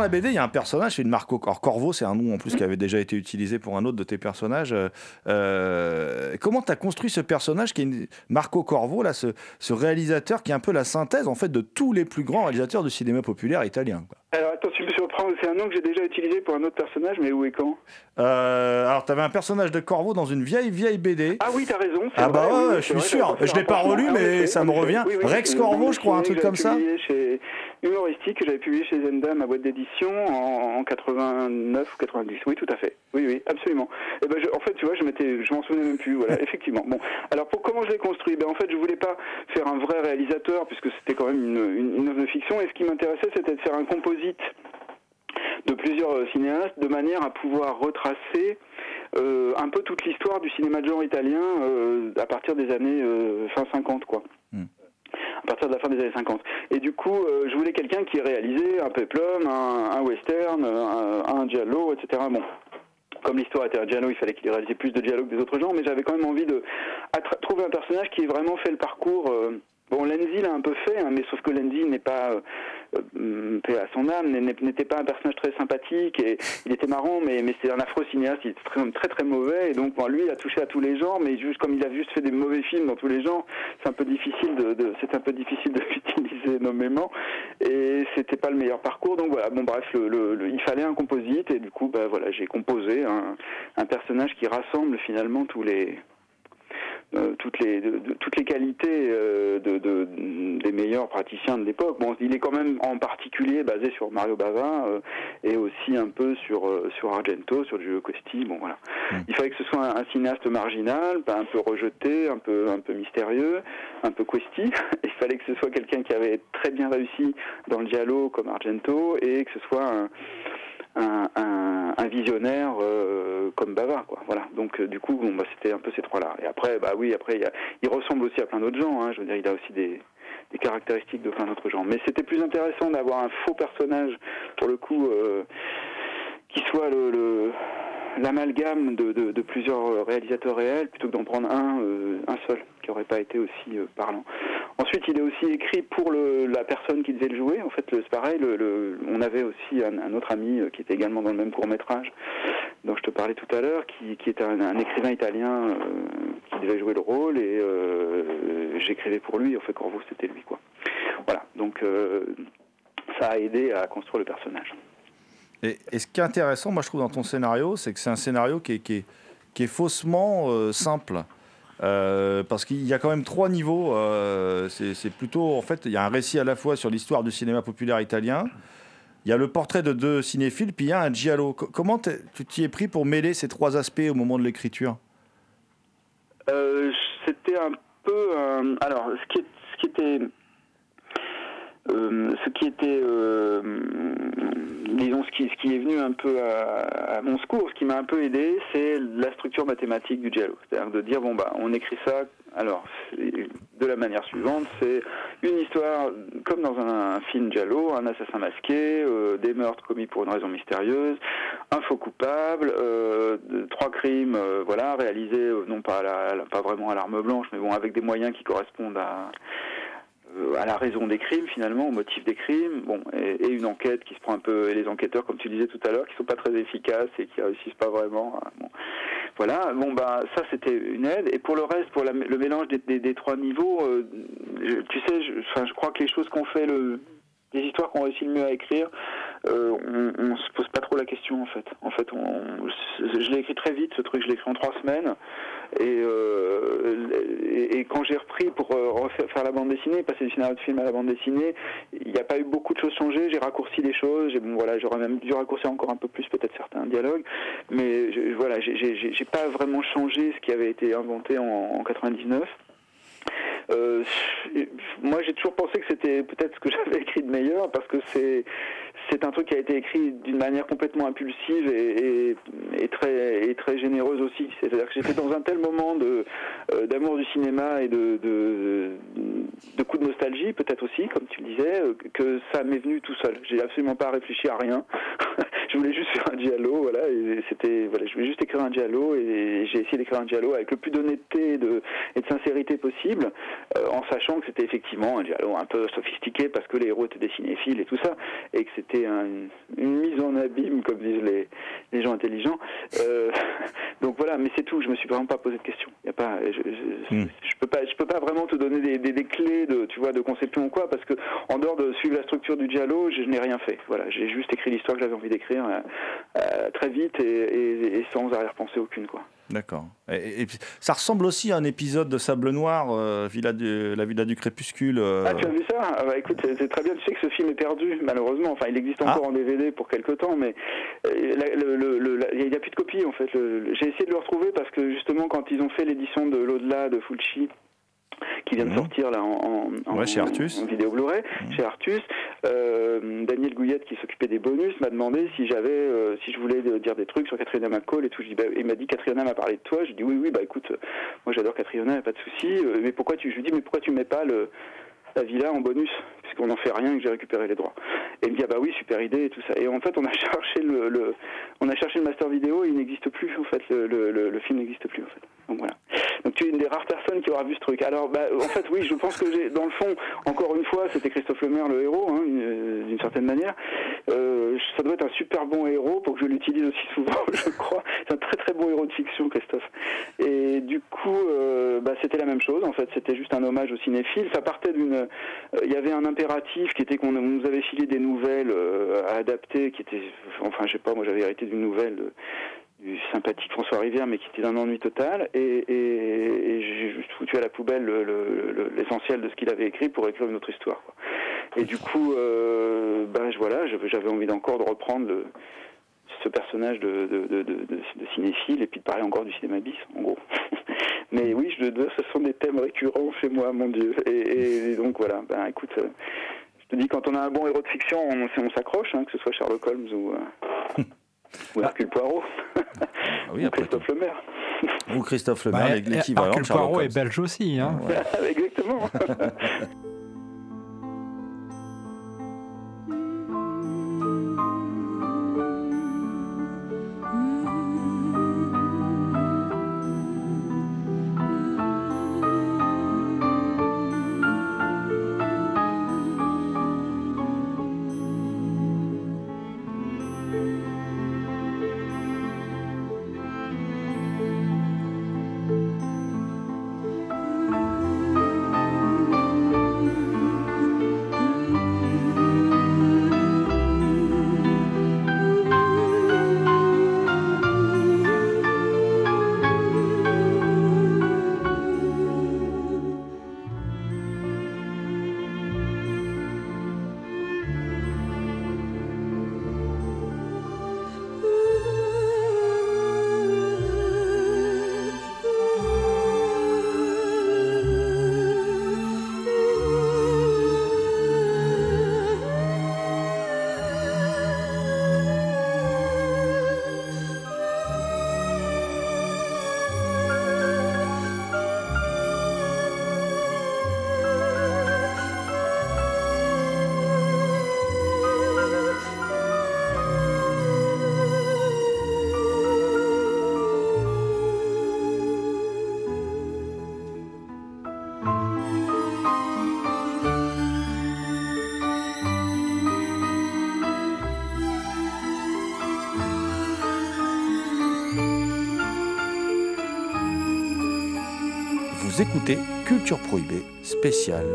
la BD, il y a un personnage, c'est une Marco Cor- Corvo, c'est un nom en plus qui avait déjà été utilisé pour un autre de tes personnages. Euh, euh, comment tu as construit ce personnage qui est une- Marco Corvo, là, ce, ce réalisateur qui est un peu la synthèse en fait de tous les plus grands réalisateurs de cinéma populaire italien quoi. Alors attends, tu me surprends, c'est un nom que j'ai déjà utilisé pour un autre personnage, mais où et quand? Euh, alors, tu avais un personnage de Corvo dans une vieille, vieille BD. Ah oui, t'as raison. Ah bah vrai, ouais, oui, oui, je suis vrai, sûr. Je l'ai pas relu, mais ça me revient. oui, Rex Corvo, je crois, un truc comme ça. Chez humoristique que j'avais publié chez Zenda, ma boîte d'édition, en, en 89 ou 90. Oui, tout à fait. Oui, oui, absolument. Et ben, je- en fait, tu vois, je m'étais, je m'en souvenais même plus. Voilà, effectivement. Bon, alors pour comment je l'ai construit? Ben en fait, je voulais pas faire un vrai réalisateur puisque c'était quand même une, une, une œuvre de fiction. Et ce qui m'intéressait, c'était de faire un composite de plusieurs euh, cinéastes de manière à pouvoir retracer euh, un peu toute l'histoire du cinéma de genre italien euh, à partir des années euh, fin 50 quoi. Hmm. Partir de la fin des années 50. Et du coup, euh, je voulais quelqu'un qui ait réalisé un peplum, un, western, un, un giallo, etc. Bon, comme l'histoire était un giallo, il fallait qu'il ait réalisé plus de giallo que des autres genres, mais j'avais quand même envie de trouver un personnage qui ait vraiment fait le parcours. euh, Bon, Lenzi l'a un peu fait, hein, mais sauf que Lenzi n'est pas, euh, euh, paix à son âme, n'était pas un personnage très sympathique et il était marrant, mais, c'est un afro cinéaste, il était très, très mauvais et donc lui il a touché à tous les genres, mais juste comme il a juste fait des mauvais films dans tous les genres, c'est un peu difficile de, c'est un peu difficile de l'utiliser nommément et c'était pas le meilleur parcours. Donc voilà, bon bref, le, il fallait un composite et du coup bah voilà, j'ai composé un personnage qui rassemble finalement tous les euh, toutes les de- de- toutes les qualités euh, de, de- des meilleurs praticiens de l'époque. Bon, il est quand même en particulier basé sur Mario Bava euh, et aussi un peu sur sur Argento, sur Giulio Costi. Bon voilà, il fallait que ce soit un, un cinéaste marginal, un peu rejeté, un peu un peu mystérieux, un peu Questi. il fallait que ce soit quelqu'un qui avait très bien réussi dans le giallo comme Argento et que ce soit un un, visionnaire euh, comme Bava, quoi. Voilà. Donc euh, du coup, bon, bah, c'était un peu ces trois-là. Et après, bah oui, après, il, a- il ressemble aussi à plein d'autres gens. Hein. Je veux dire, il a aussi des, des caractéristiques de plein d'autres gens. Mais c'était plus intéressant d'avoir un faux personnage, pour le coup, euh, qui soit le, le- l'amalgame de, plusieurs réalisateurs réels, plutôt que d'en prendre un, euh, seul, qui aurait pas été aussi euh, parlant. Ensuite, il est aussi écrit pour la personne qui devait le jouer. En fait, c'est pareil. On avait aussi un, autre ami euh, qui était également dans le même court métrage dont je te parlais tout à l'heure, qui, qui était un, écrivain italien euh, qui devait jouer le rôle et euh, j'écrivais pour lui. En fait, Corvo, c'était lui. Voilà. Donc, euh, ça a aidé à construire le personnage. Et, ce qui est intéressant, moi je trouve dans ton scénario, c'est que c'est un scénario qui est, faussement euh, simple. Euh, parce qu'il y a quand même trois niveaux. euh, c'est plutôt, en fait, il y a un récit à la fois sur l'histoire du cinéma populaire italien. Il y a le portrait de deux cinéphiles, puis il y a un giallo. Co- comment tu t'y es pris pour mêler ces trois aspects au moment de l'écriture? C'était un peu alors ce qui était euh, ce qui était euh, disons ce qui, est venu un peu à, à mon secours ce qui m'a un peu aidé c'est la structure mathématique du giallo c'est-à-dire de dire bon bah on écrit ça alors de la manière suivante c'est une histoire comme dans un, film giallo un assassin masqué euh, des meurtres commis pour une raison mystérieuse un faux coupable, euh, trois crimes, voilà, réalisés non pas à la, pas vraiment à l'arme blanche, mais bon avec des moyens qui correspondent à à la raison des crimes finalement, au motif des crimes, bon, et, et une enquête qui se prend un peu, et les enquêteurs, comme tu disais tout à l'heure, qui sont pas très efficaces et qui réussissent pas vraiment. à- bon. Voilà, bon bah ça c'était une aide. Et pour le reste, pour la- le mélange des, des- des trois niveaux, euh, tu sais, je, je crois que les choses qu'on fait le les histoires qu'on réussit le mieux à écrire, euh, on, on se pose pas trop la question en fait. En fait, on, je l'ai écrit très vite, ce truc, je l'ai écrit en trois semaines. Et, euh, et, quand j'ai repris pour euh, refaire faire la bande dessinée, passer du scénario de film à la bande dessinée, il n'y a pas eu beaucoup de choses changées. J'ai raccourci les choses. Bon, voilà, j'aurais même dû raccourcir encore un peu plus peut-être certains dialogues. Mais je- voilà, j'ai pas vraiment changé ce qui avait été inventé en, en 99. Euh, moi, j'ai toujours pensé que c'était peut-être ce que j'avais écrit de meilleur parce que c'est c'est un truc qui a été écrit d'une manière complètement impulsive et, et- et très et très généreuse aussi. C'est-à-dire que j'étais dans un tel moment de euh, d'amour du cinéma et de de, de coups de nostalgie peut-être aussi, comme tu le disais, euh, que ça m'est venu tout seul. J'ai absolument pas réfléchi à rien. je voulais juste faire un giallo, voilà, et c'était voilà, je voulais juste écrire un giallo et j'ai essayé d'écrire un giallo avec le plus d'honnêteté et de, et de sincérité possible, euh, en sachant que c'était effectivement un giallo un peu sophistiqué parce que les héros étaient des cinéphiles et tout ça, et que c'était un- une, mise en abîme, comme disent les, les gens intelligents. Euh, donc voilà, mais c'est tout. Je me suis vraiment pas posé de questions. Y a pas, je, je, Hmm. je peux pas, je peux pas vraiment te donner des, des, des clés de, tu vois, de conception ou quoi, parce que en dehors de suivre la structure du giallo, je, je n'ai rien fait. Voilà, j'ai juste écrit l'histoire que j'avais envie d'écrire euh, euh, très vite et, et- et sans arrière-pensée aucune, quoi. D'accord. Et, ça ressemble aussi à un épisode de Sable Noir, euh, Villa du- la Villa du Crépuscule. euh, Ah, tu as vu ça? Ah bah, Écoute, c'est très bien. Tu sais que ce film est perdu, malheureusement. Enfin, il existe encore Ah. en DVD pour quelques temps, mais euh, la- le- le- le- la- il n'y a plus de copie, en fait. J'ai essayé de le retrouver parce que, justement, quand ils ont fait l'édition de l'au-delà de Fulci, qui vient de Mhm. sortir là en, en, Ouais, en- chez Artus. en vidéo Blu-ray, Mhm. chez Artus, euh, Daniel Gouillette, qui s'occupait des bonus, m'a demandé si j'avais, euh, si je voulais dire des trucs sur Catriona McCall et tout. Je dis, bah, il m'a dit Catriona m'a parlé de toi. Je dis oui, oui, bah écoute, euh, moi j'adore Catriona, pas de souci. Mais pourquoi tu, je lui dis, mais pourquoi tu mets pas le la villa en bonus puisqu'on n'en fait rien et que j'ai récupéré les droits. Et il me dit ah bah oui super idée et tout ça. Et en fait on a cherché le, on a cherché le master vidéo et il n'existe plus en fait le, film n'existe plus en fait. Donc voilà. Donc tu es une des rares personnes qui aura vu ce truc. Alors bah, en fait oui je pense que j'ai dans le fond encore une fois c'était Christophe Lemaire le héros hein, une- d'une certaine manière. Euh, ça doit être un super bon héros pour que je l'utilise aussi souvent je crois. C'est un très très bon héros de fiction Christophe. Et du coup euh, bah, c'était la même chose en fait c'était juste un hommage aux cinéphiles. Ça partait d'une euh, il y avait un impératif qui était qu'on on nous avait filé des nouvelles euh, à adapter, qui était, enfin je sais pas, moi j'avais hérité d'une nouvelle du sympathique François Rivière, mais qui était d'un ennui total, et, et- et foutu à la poubelle le- le- le- l'essentiel de ce qu'il avait écrit pour écrire une autre histoire. Et du coup, euh, ben je- voilà, j'avais j'avais envie encore de reprendre le- ce personnage de, de, de, de, de- de cinéphile et puis de parler encore du cinéma bis, en gros. Mais oui, je, dois- ce sont des thèmes récurrents chez moi, mon Dieu. Et, et donc voilà, ben écoute, euh, je te dis, quand on a un bon héros de fiction, on, on s'accroche, hein, que ce soit Sherlock Holmes ou, euh, ou Hercule Poirot, Ah oui, ou. Christophe Lemaire. Ou Christophe Bah, Lemaire, et- l'équivalent Hercule de Sherlock Poirot est belge aussi. Hein. Ouais. Exactement. Culture Prohibée, spéciale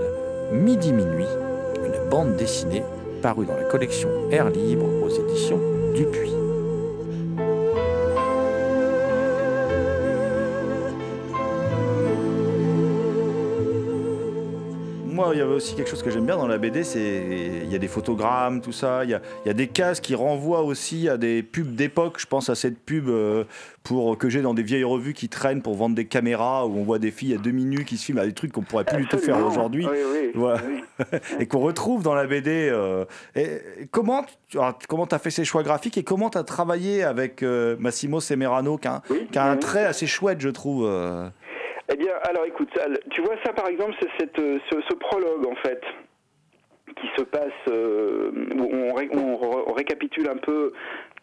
Midi Minuit, une bande dessinée paru dans la collection Air Libre aux éditions Dupuis. Il y avait aussi quelque chose que j'aime bien dans la BD, c'est il y a des photogrammes, tout ça. Il y a, il y a des cases qui renvoient aussi à des pubs d'époque. Je pense à cette pub euh, pour que j'ai dans des vieilles revues qui traînent pour vendre des caméras où on voit des filles à demi nus qui se filment à des trucs qu'on pourrait plus du tout faire aujourd'hui. Oui, oui, Voilà. et qu'on retrouve dans la BD. euh. Et comment tu comment as fait ces choix graphiques et comment tu as travaillé avec euh, Massimo Semerano qui a, un- Oui, qui a un oui. trait assez chouette, je trouve. euh? Eh bien, alors écoute, tu vois ça par exemple, c'est cette, euh, ce, prologue en fait qui se passe, euh, où on, ré- on récapitule un peu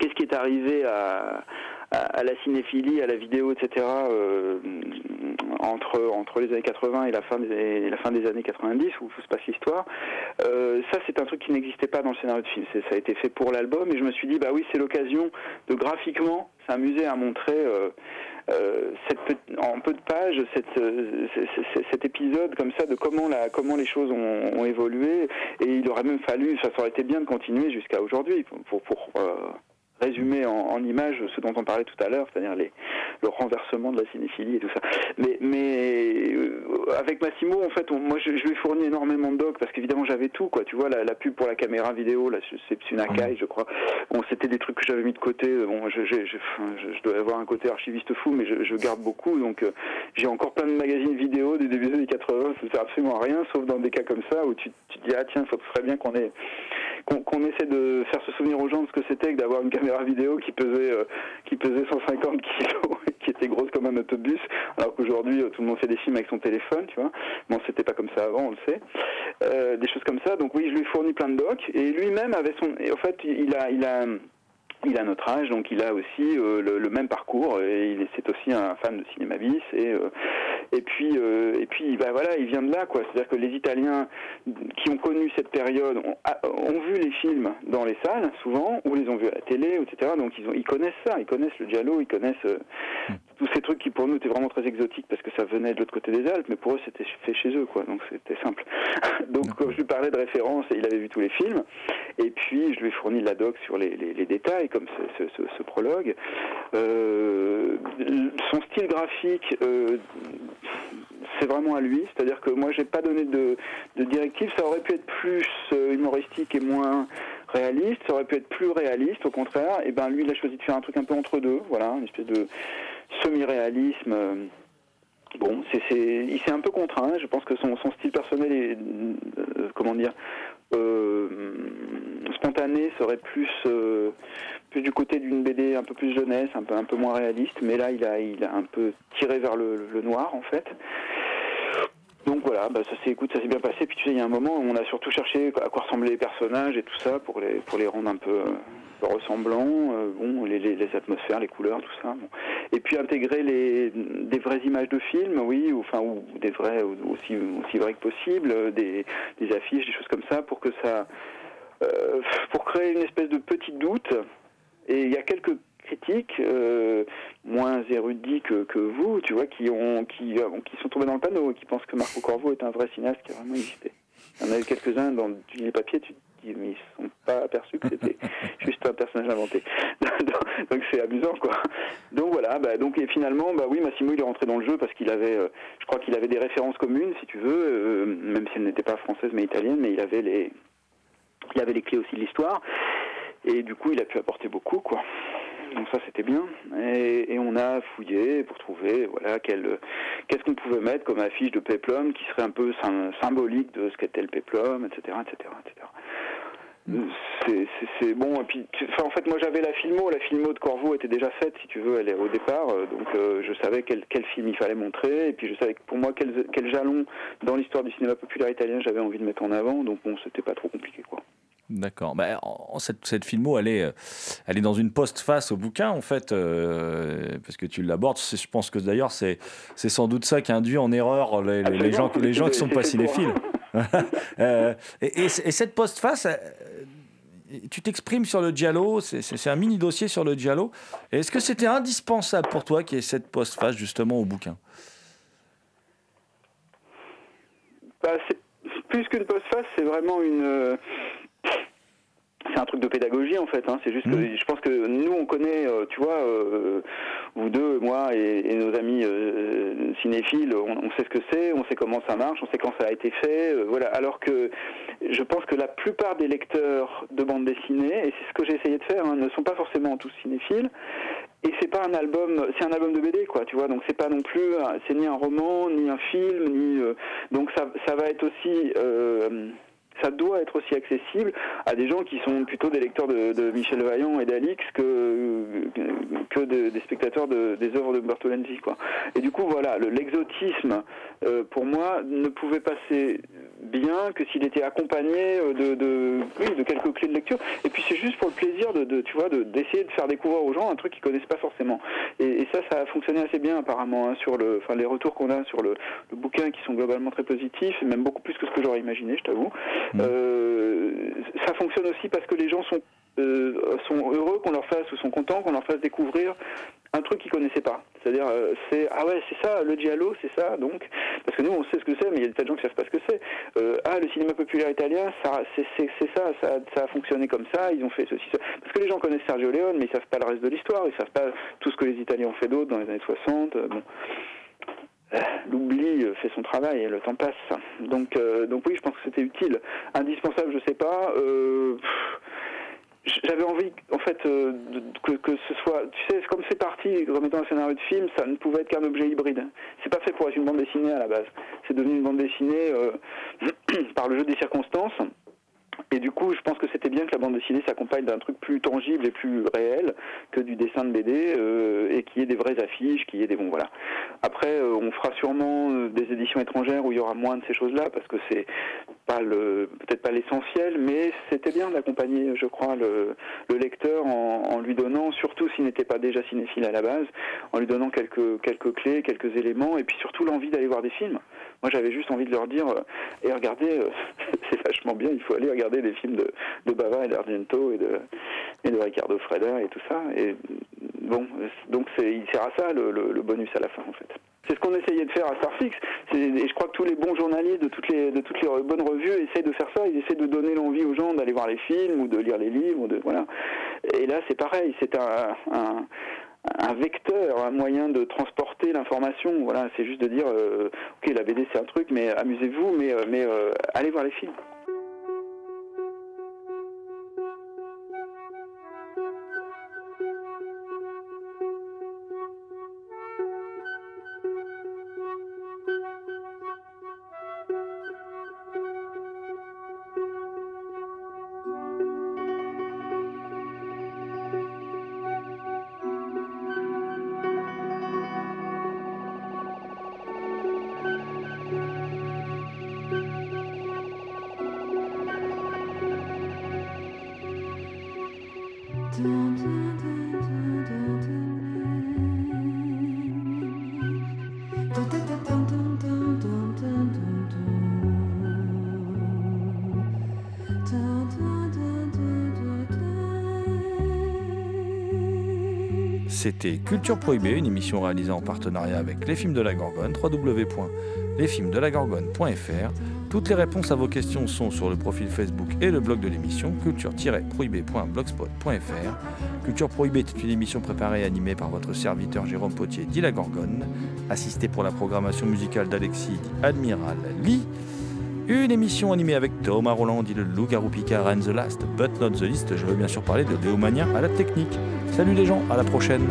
qu'est-ce qui est arrivé à, à, à la cinéphilie, à la vidéo, etc. euh, entre entre les années 80 et la fin des la fin des années 90 où se passe l'histoire. Euh, ça, c'est un truc qui n'existait pas dans le scénario de film. Ça a été fait pour l'album et je me suis dit bah oui, c'est l'occasion de graphiquement s'amuser à montrer. euh, euh, cette, en peu de pages cette, euh, cet épisode comme ça de comment, la, comment les choses ont, ont évolué et il aurait même fallu, ça aurait été bien de continuer jusqu'à aujourd'hui pour, pour, pour, euh, résumer en, en images ce dont on parlait tout à l'heure, c'est-à-dire les, le renversement de la cinéphilie et tout ça. Mais, mais euh, avec Massimo, en fait, on- moi je, je lui ai fourni énormément de docs parce qu'évidemment j'avais tout, quoi. Tu vois, la, la pub pour la caméra vidéo, là, c'est c'est une Akai, je crois. Bon, c'était des trucs que j'avais mis de côté. Bon, je, je, je, enfin, je- je dois avoir un côté archiviste fou, mais je, je garde beaucoup. Donc, euh, j'ai encore plein de magazines vidéo des débuts des années 80. Ça sert absolument à rien, sauf dans des cas comme ça où tu, tu te dis ah tiens, ça serait bien qu'on ait qu'on essaie de faire se souvenir aux gens de ce que c'était que d'avoir une caméra vidéo qui pesait euh, qui pesait 150 kilos et qui était grosse comme un autobus, alors qu'aujourd'hui euh, tout le monde fait des films avec son téléphone, tu vois. Bon, c'était pas comme ça avant, on le sait. Euh, des choses comme ça. Donc oui, je lui ai fourni plein de docs et lui-même avait son. Et en fait, il a il a il a notre âge, donc il a aussi euh, le, le même parcours. Et il est, c'est aussi un fan de cinéma bis. Et euh, et puis euh, et puis bah voilà, il vient de là, quoi. C'est-à-dire que les Italiens qui ont connu cette période ont, ont vu les films dans les salles souvent, ou les ont vus à la télé, etc. Donc ils ont ils connaissent ça, ils connaissent le giallo, ils connaissent euh, tous ces trucs qui pour nous étaient vraiment très exotiques parce que ça venait de l'autre côté des Alpes, mais pour eux c'était fait chez eux, quoi. Donc c'était simple. Donc quand je lui parlais de références, il avait vu tous les films. Et puis, je lui ai fourni la doc sur les, les- les détails, comme ce, ce- ce- ce prologue. Euh, son style graphique, euh, c'est vraiment à lui. C'est-à-dire que moi, j'ai pas donné de, de directive. Ça aurait pu être plus euh, humoristique et moins réaliste. Ça aurait pu être plus réaliste, au contraire. Et ben, lui, il a choisi de faire un truc un peu entre deux. Voilà, une espèce de semi-réalisme. euh, Bon, il s'est un peu contraint. Je pense que son, style personnel est, euh, comment dire, euh, spontané serait plus, plus du côté d'une BD un peu plus jeunesse, un peu, un peu moins réaliste. Mais là, il a, il a un peu tiré vers le, le noir, en fait. Donc voilà, bah ça s'est, écoute, ça s'est bien passé. Puis tu sais, il y a un moment où on a surtout cherché à quoi ressemblaient les personnages et tout ça pour les, pour les rendre un peu, peu ressemblants. euh, bon, les, atmosphères, les couleurs, tout ça. Et puis intégrer les, des vraies images de films, oui, ou, enfin, ou des vrais, aussi, aussi vraies que possible, euh, des, affiches, des choses comme ça, pour que ça, euh, pour créer une espèce de petit doute. Et il y a quelques critiques moins érudits que, que vous, tu vois, qui ont qui, qui sont tombés dans le panneau et qui pensent que Marco Corvo est un vrai cinéaste qui a vraiment existé. Il y en a eu quelques-uns dans les papiers, ils sont pas aperçus que c'était juste un personnage inventé. donc c'est amusant, quoi. Donc voilà, bah, donc et finalement, bah oui, Massimo il est rentré dans le jeu parce qu'il avait, euh, je crois qu'il avait des références communes, si tu veux, euh, même si elle n'était pas française mais italienne, mais il avait les, il avait les clés aussi de l'histoire. Et du coup, il a pu apporter beaucoup, quoi. Donc ça, c'était bien. Et, et on a fouillé pour trouver, voilà, quel, qu'est-ce qu'on pouvait mettre comme affiche de Peplum qui serait un peu sym- symbolique de ce qu'était le Peplum, etc., etc., etc. C'est, bon. Et puis, tu- enfin, en fait, moi, j'avais la filmo. La filmo de Corvo était déjà faite, si tu veux, elle est au départ. euh, Donc, euh, je savais quel, quel film il fallait montrer. Et puis, je savais que pour moi, quel, quel jalon dans l'histoire du cinéma populaire italien j'avais envie de mettre en avant. Donc, bon, c'était pas trop compliqué, quoi. D'accord. Bah, cette, cette filmo, elle est, euh, elle est dans une postface au bouquin, en fait, euh, parce que tu l'abordes. Je pense que d'ailleurs, c'est, sans doute ça qui induit en erreur les, gens, les gens qui sont pas cinéphiles. Euh, et, et et cette postface, euh, tu t'exprimes sur le Giallo, c'est, un mini dossier sur le Giallo. Et Est-ce que c'était indispensable pour toi qu'il y ait cette postface justement au bouquin? Bah, c'est plus qu'une postface, c'est vraiment une. C'est un truc de pédagogie en fait. Hein. C'est juste que Mm. je pense que nous on connaît, euh, tu vois, euh, vous deux, moi et, et nos amis euh, cinéphiles, on, on sait ce que c'est, on sait comment ça marche, on sait quand ça a été fait, euh, voilà. Alors que je pense que la plupart des lecteurs de bande dessinée, et c'est ce que j'ai essayé de faire, hein, ne sont pas forcément tous cinéphiles. Et c'est pas un album, c'est un album de BD quoi, tu vois. Donc c'est pas non plus, c'est ni un roman, ni un film, ni donc ça, ça va être aussi. Ça doit être aussi accessible à des gens qui sont plutôt des lecteurs de, Michel Vaillant et d'Alix que, que de- des spectateurs de- des œuvres de Bertolenzi. Quoi. Et du coup, voilà, le- l'exotisme, euh, pour moi, ne pouvait passer bien que s'il était accompagné euh, de, de, oui, de quelques clés de lecture. Et puis c'est juste pour le plaisir de, de tu vois, de- d'essayer de, faire découvrir aux gens un truc qu'ils connaissent pas forcément. Et, et ça, ça a fonctionné assez bien apparemment hein, sur le, enfin les retours qu'on a sur le, le bouquin qui sont globalement très positifs, et même beaucoup plus que ce que j'aurais imaginé, je t'avoue. Euh, ça fonctionne aussi parce que les gens sont euh, sont heureux qu'on leur fasse ou sont contents qu'on leur fasse découvrir un truc qu'ils connaissaient pas. C'est-à-dire, euh, c'est ah ouais, c'est ça, le giallo, c'est ça. Donc, parce que nous, on sait ce que c'est, mais il y a des tas de gens qui savent pas ce que c'est. Euh, ah, le cinéma populaire italien, ça, c'est ça, ça, ça a fonctionné comme ça. Ils ont fait ceci, ça. Parce que les gens connaissent Sergio Leone, mais ils savent pas le reste de l'histoire. Ils savent pas tout ce que les Italiens ont fait d'autre dans les années 60. euh, bon. Euh, L'oubli fait son travail le temps passe. Donc, donc oui, je pense que c'était utile. Indispensable, je sais pas. J'avais envie, en fait, euh, que, que ce soit, tu sais, comme c'est parti comme étant un scénario de film, ça ne pouvait être qu'un objet hybride. C'est pas fait pour être une bande dessinée à la base. C'est devenu une bande dessinée euh, par le jeu des circonstances. Et du coup, je pense que c'était bien que la bande dessinée s'accompagne d'un truc plus tangible et plus réel que du dessin de BD euh, et qu'il y ait des vraies affiches, qu'il y ait des bon voilà. Après, euh, on fera sûrement euh, des éditions étrangères où il y aura moins de ces choses-là parce que c'est pas le peut-être pas l'essentiel, mais c'était bien d'accompagner, je crois, le, le lecteur en, en lui donnant, surtout s'il n'était pas déjà cinéphile à la base, en lui donnant quelques quelques clés, quelques éléments et puis surtout l'envie d'aller voir des films. Moi, j'avais juste envie de leur dire, euh, et regardez, euh, c'est vachement bien, il faut aller regarder des films de, de Bava et d'Argento et de, et de Ricardo Freda et tout ça. Et bon, donc c'est, il sert à ça le, le- le bonus à la fin, en fait. C'est ce qu'on essayait de faire à Starfix, et je crois que tous les bons journalistes de toutes les, de toutes les bonnes revues essayent de faire ça, ils essaient de donner l'envie aux gens d'aller voir les films ou de lire les livres, ou de, voilà. Et là, c'est pareil, c'est un, un, un vecteur, un moyen de transporter l'information. Voilà, c'est juste de dire, euh, ok, la BD c'est un truc, mais amusez-vous, mais, euh, mais euh, allez voir les films. C'était Culture Prohibée, une émission réalisée en partenariat avec Les Films de la Gorgone, www.lesfilmsdelagorgone.fr. Toutes les réponses à vos questions sont sur le profil Facebook et le blog de l'émission, culture-prohibée.blogspot.fr. Culture Prohibée est une émission préparée et animée par votre serviteur Jérôme Potier, dit la Gorgone, assisté pour la programmation musicale d'Alexis, dit Admiral Lee. Une émission animée avec Thomas Roland, dit le loup-garou Picard and the Last, but not the least. Je veux bien sûr parler de Léomania à la technique. Salut les gens, à la prochaine.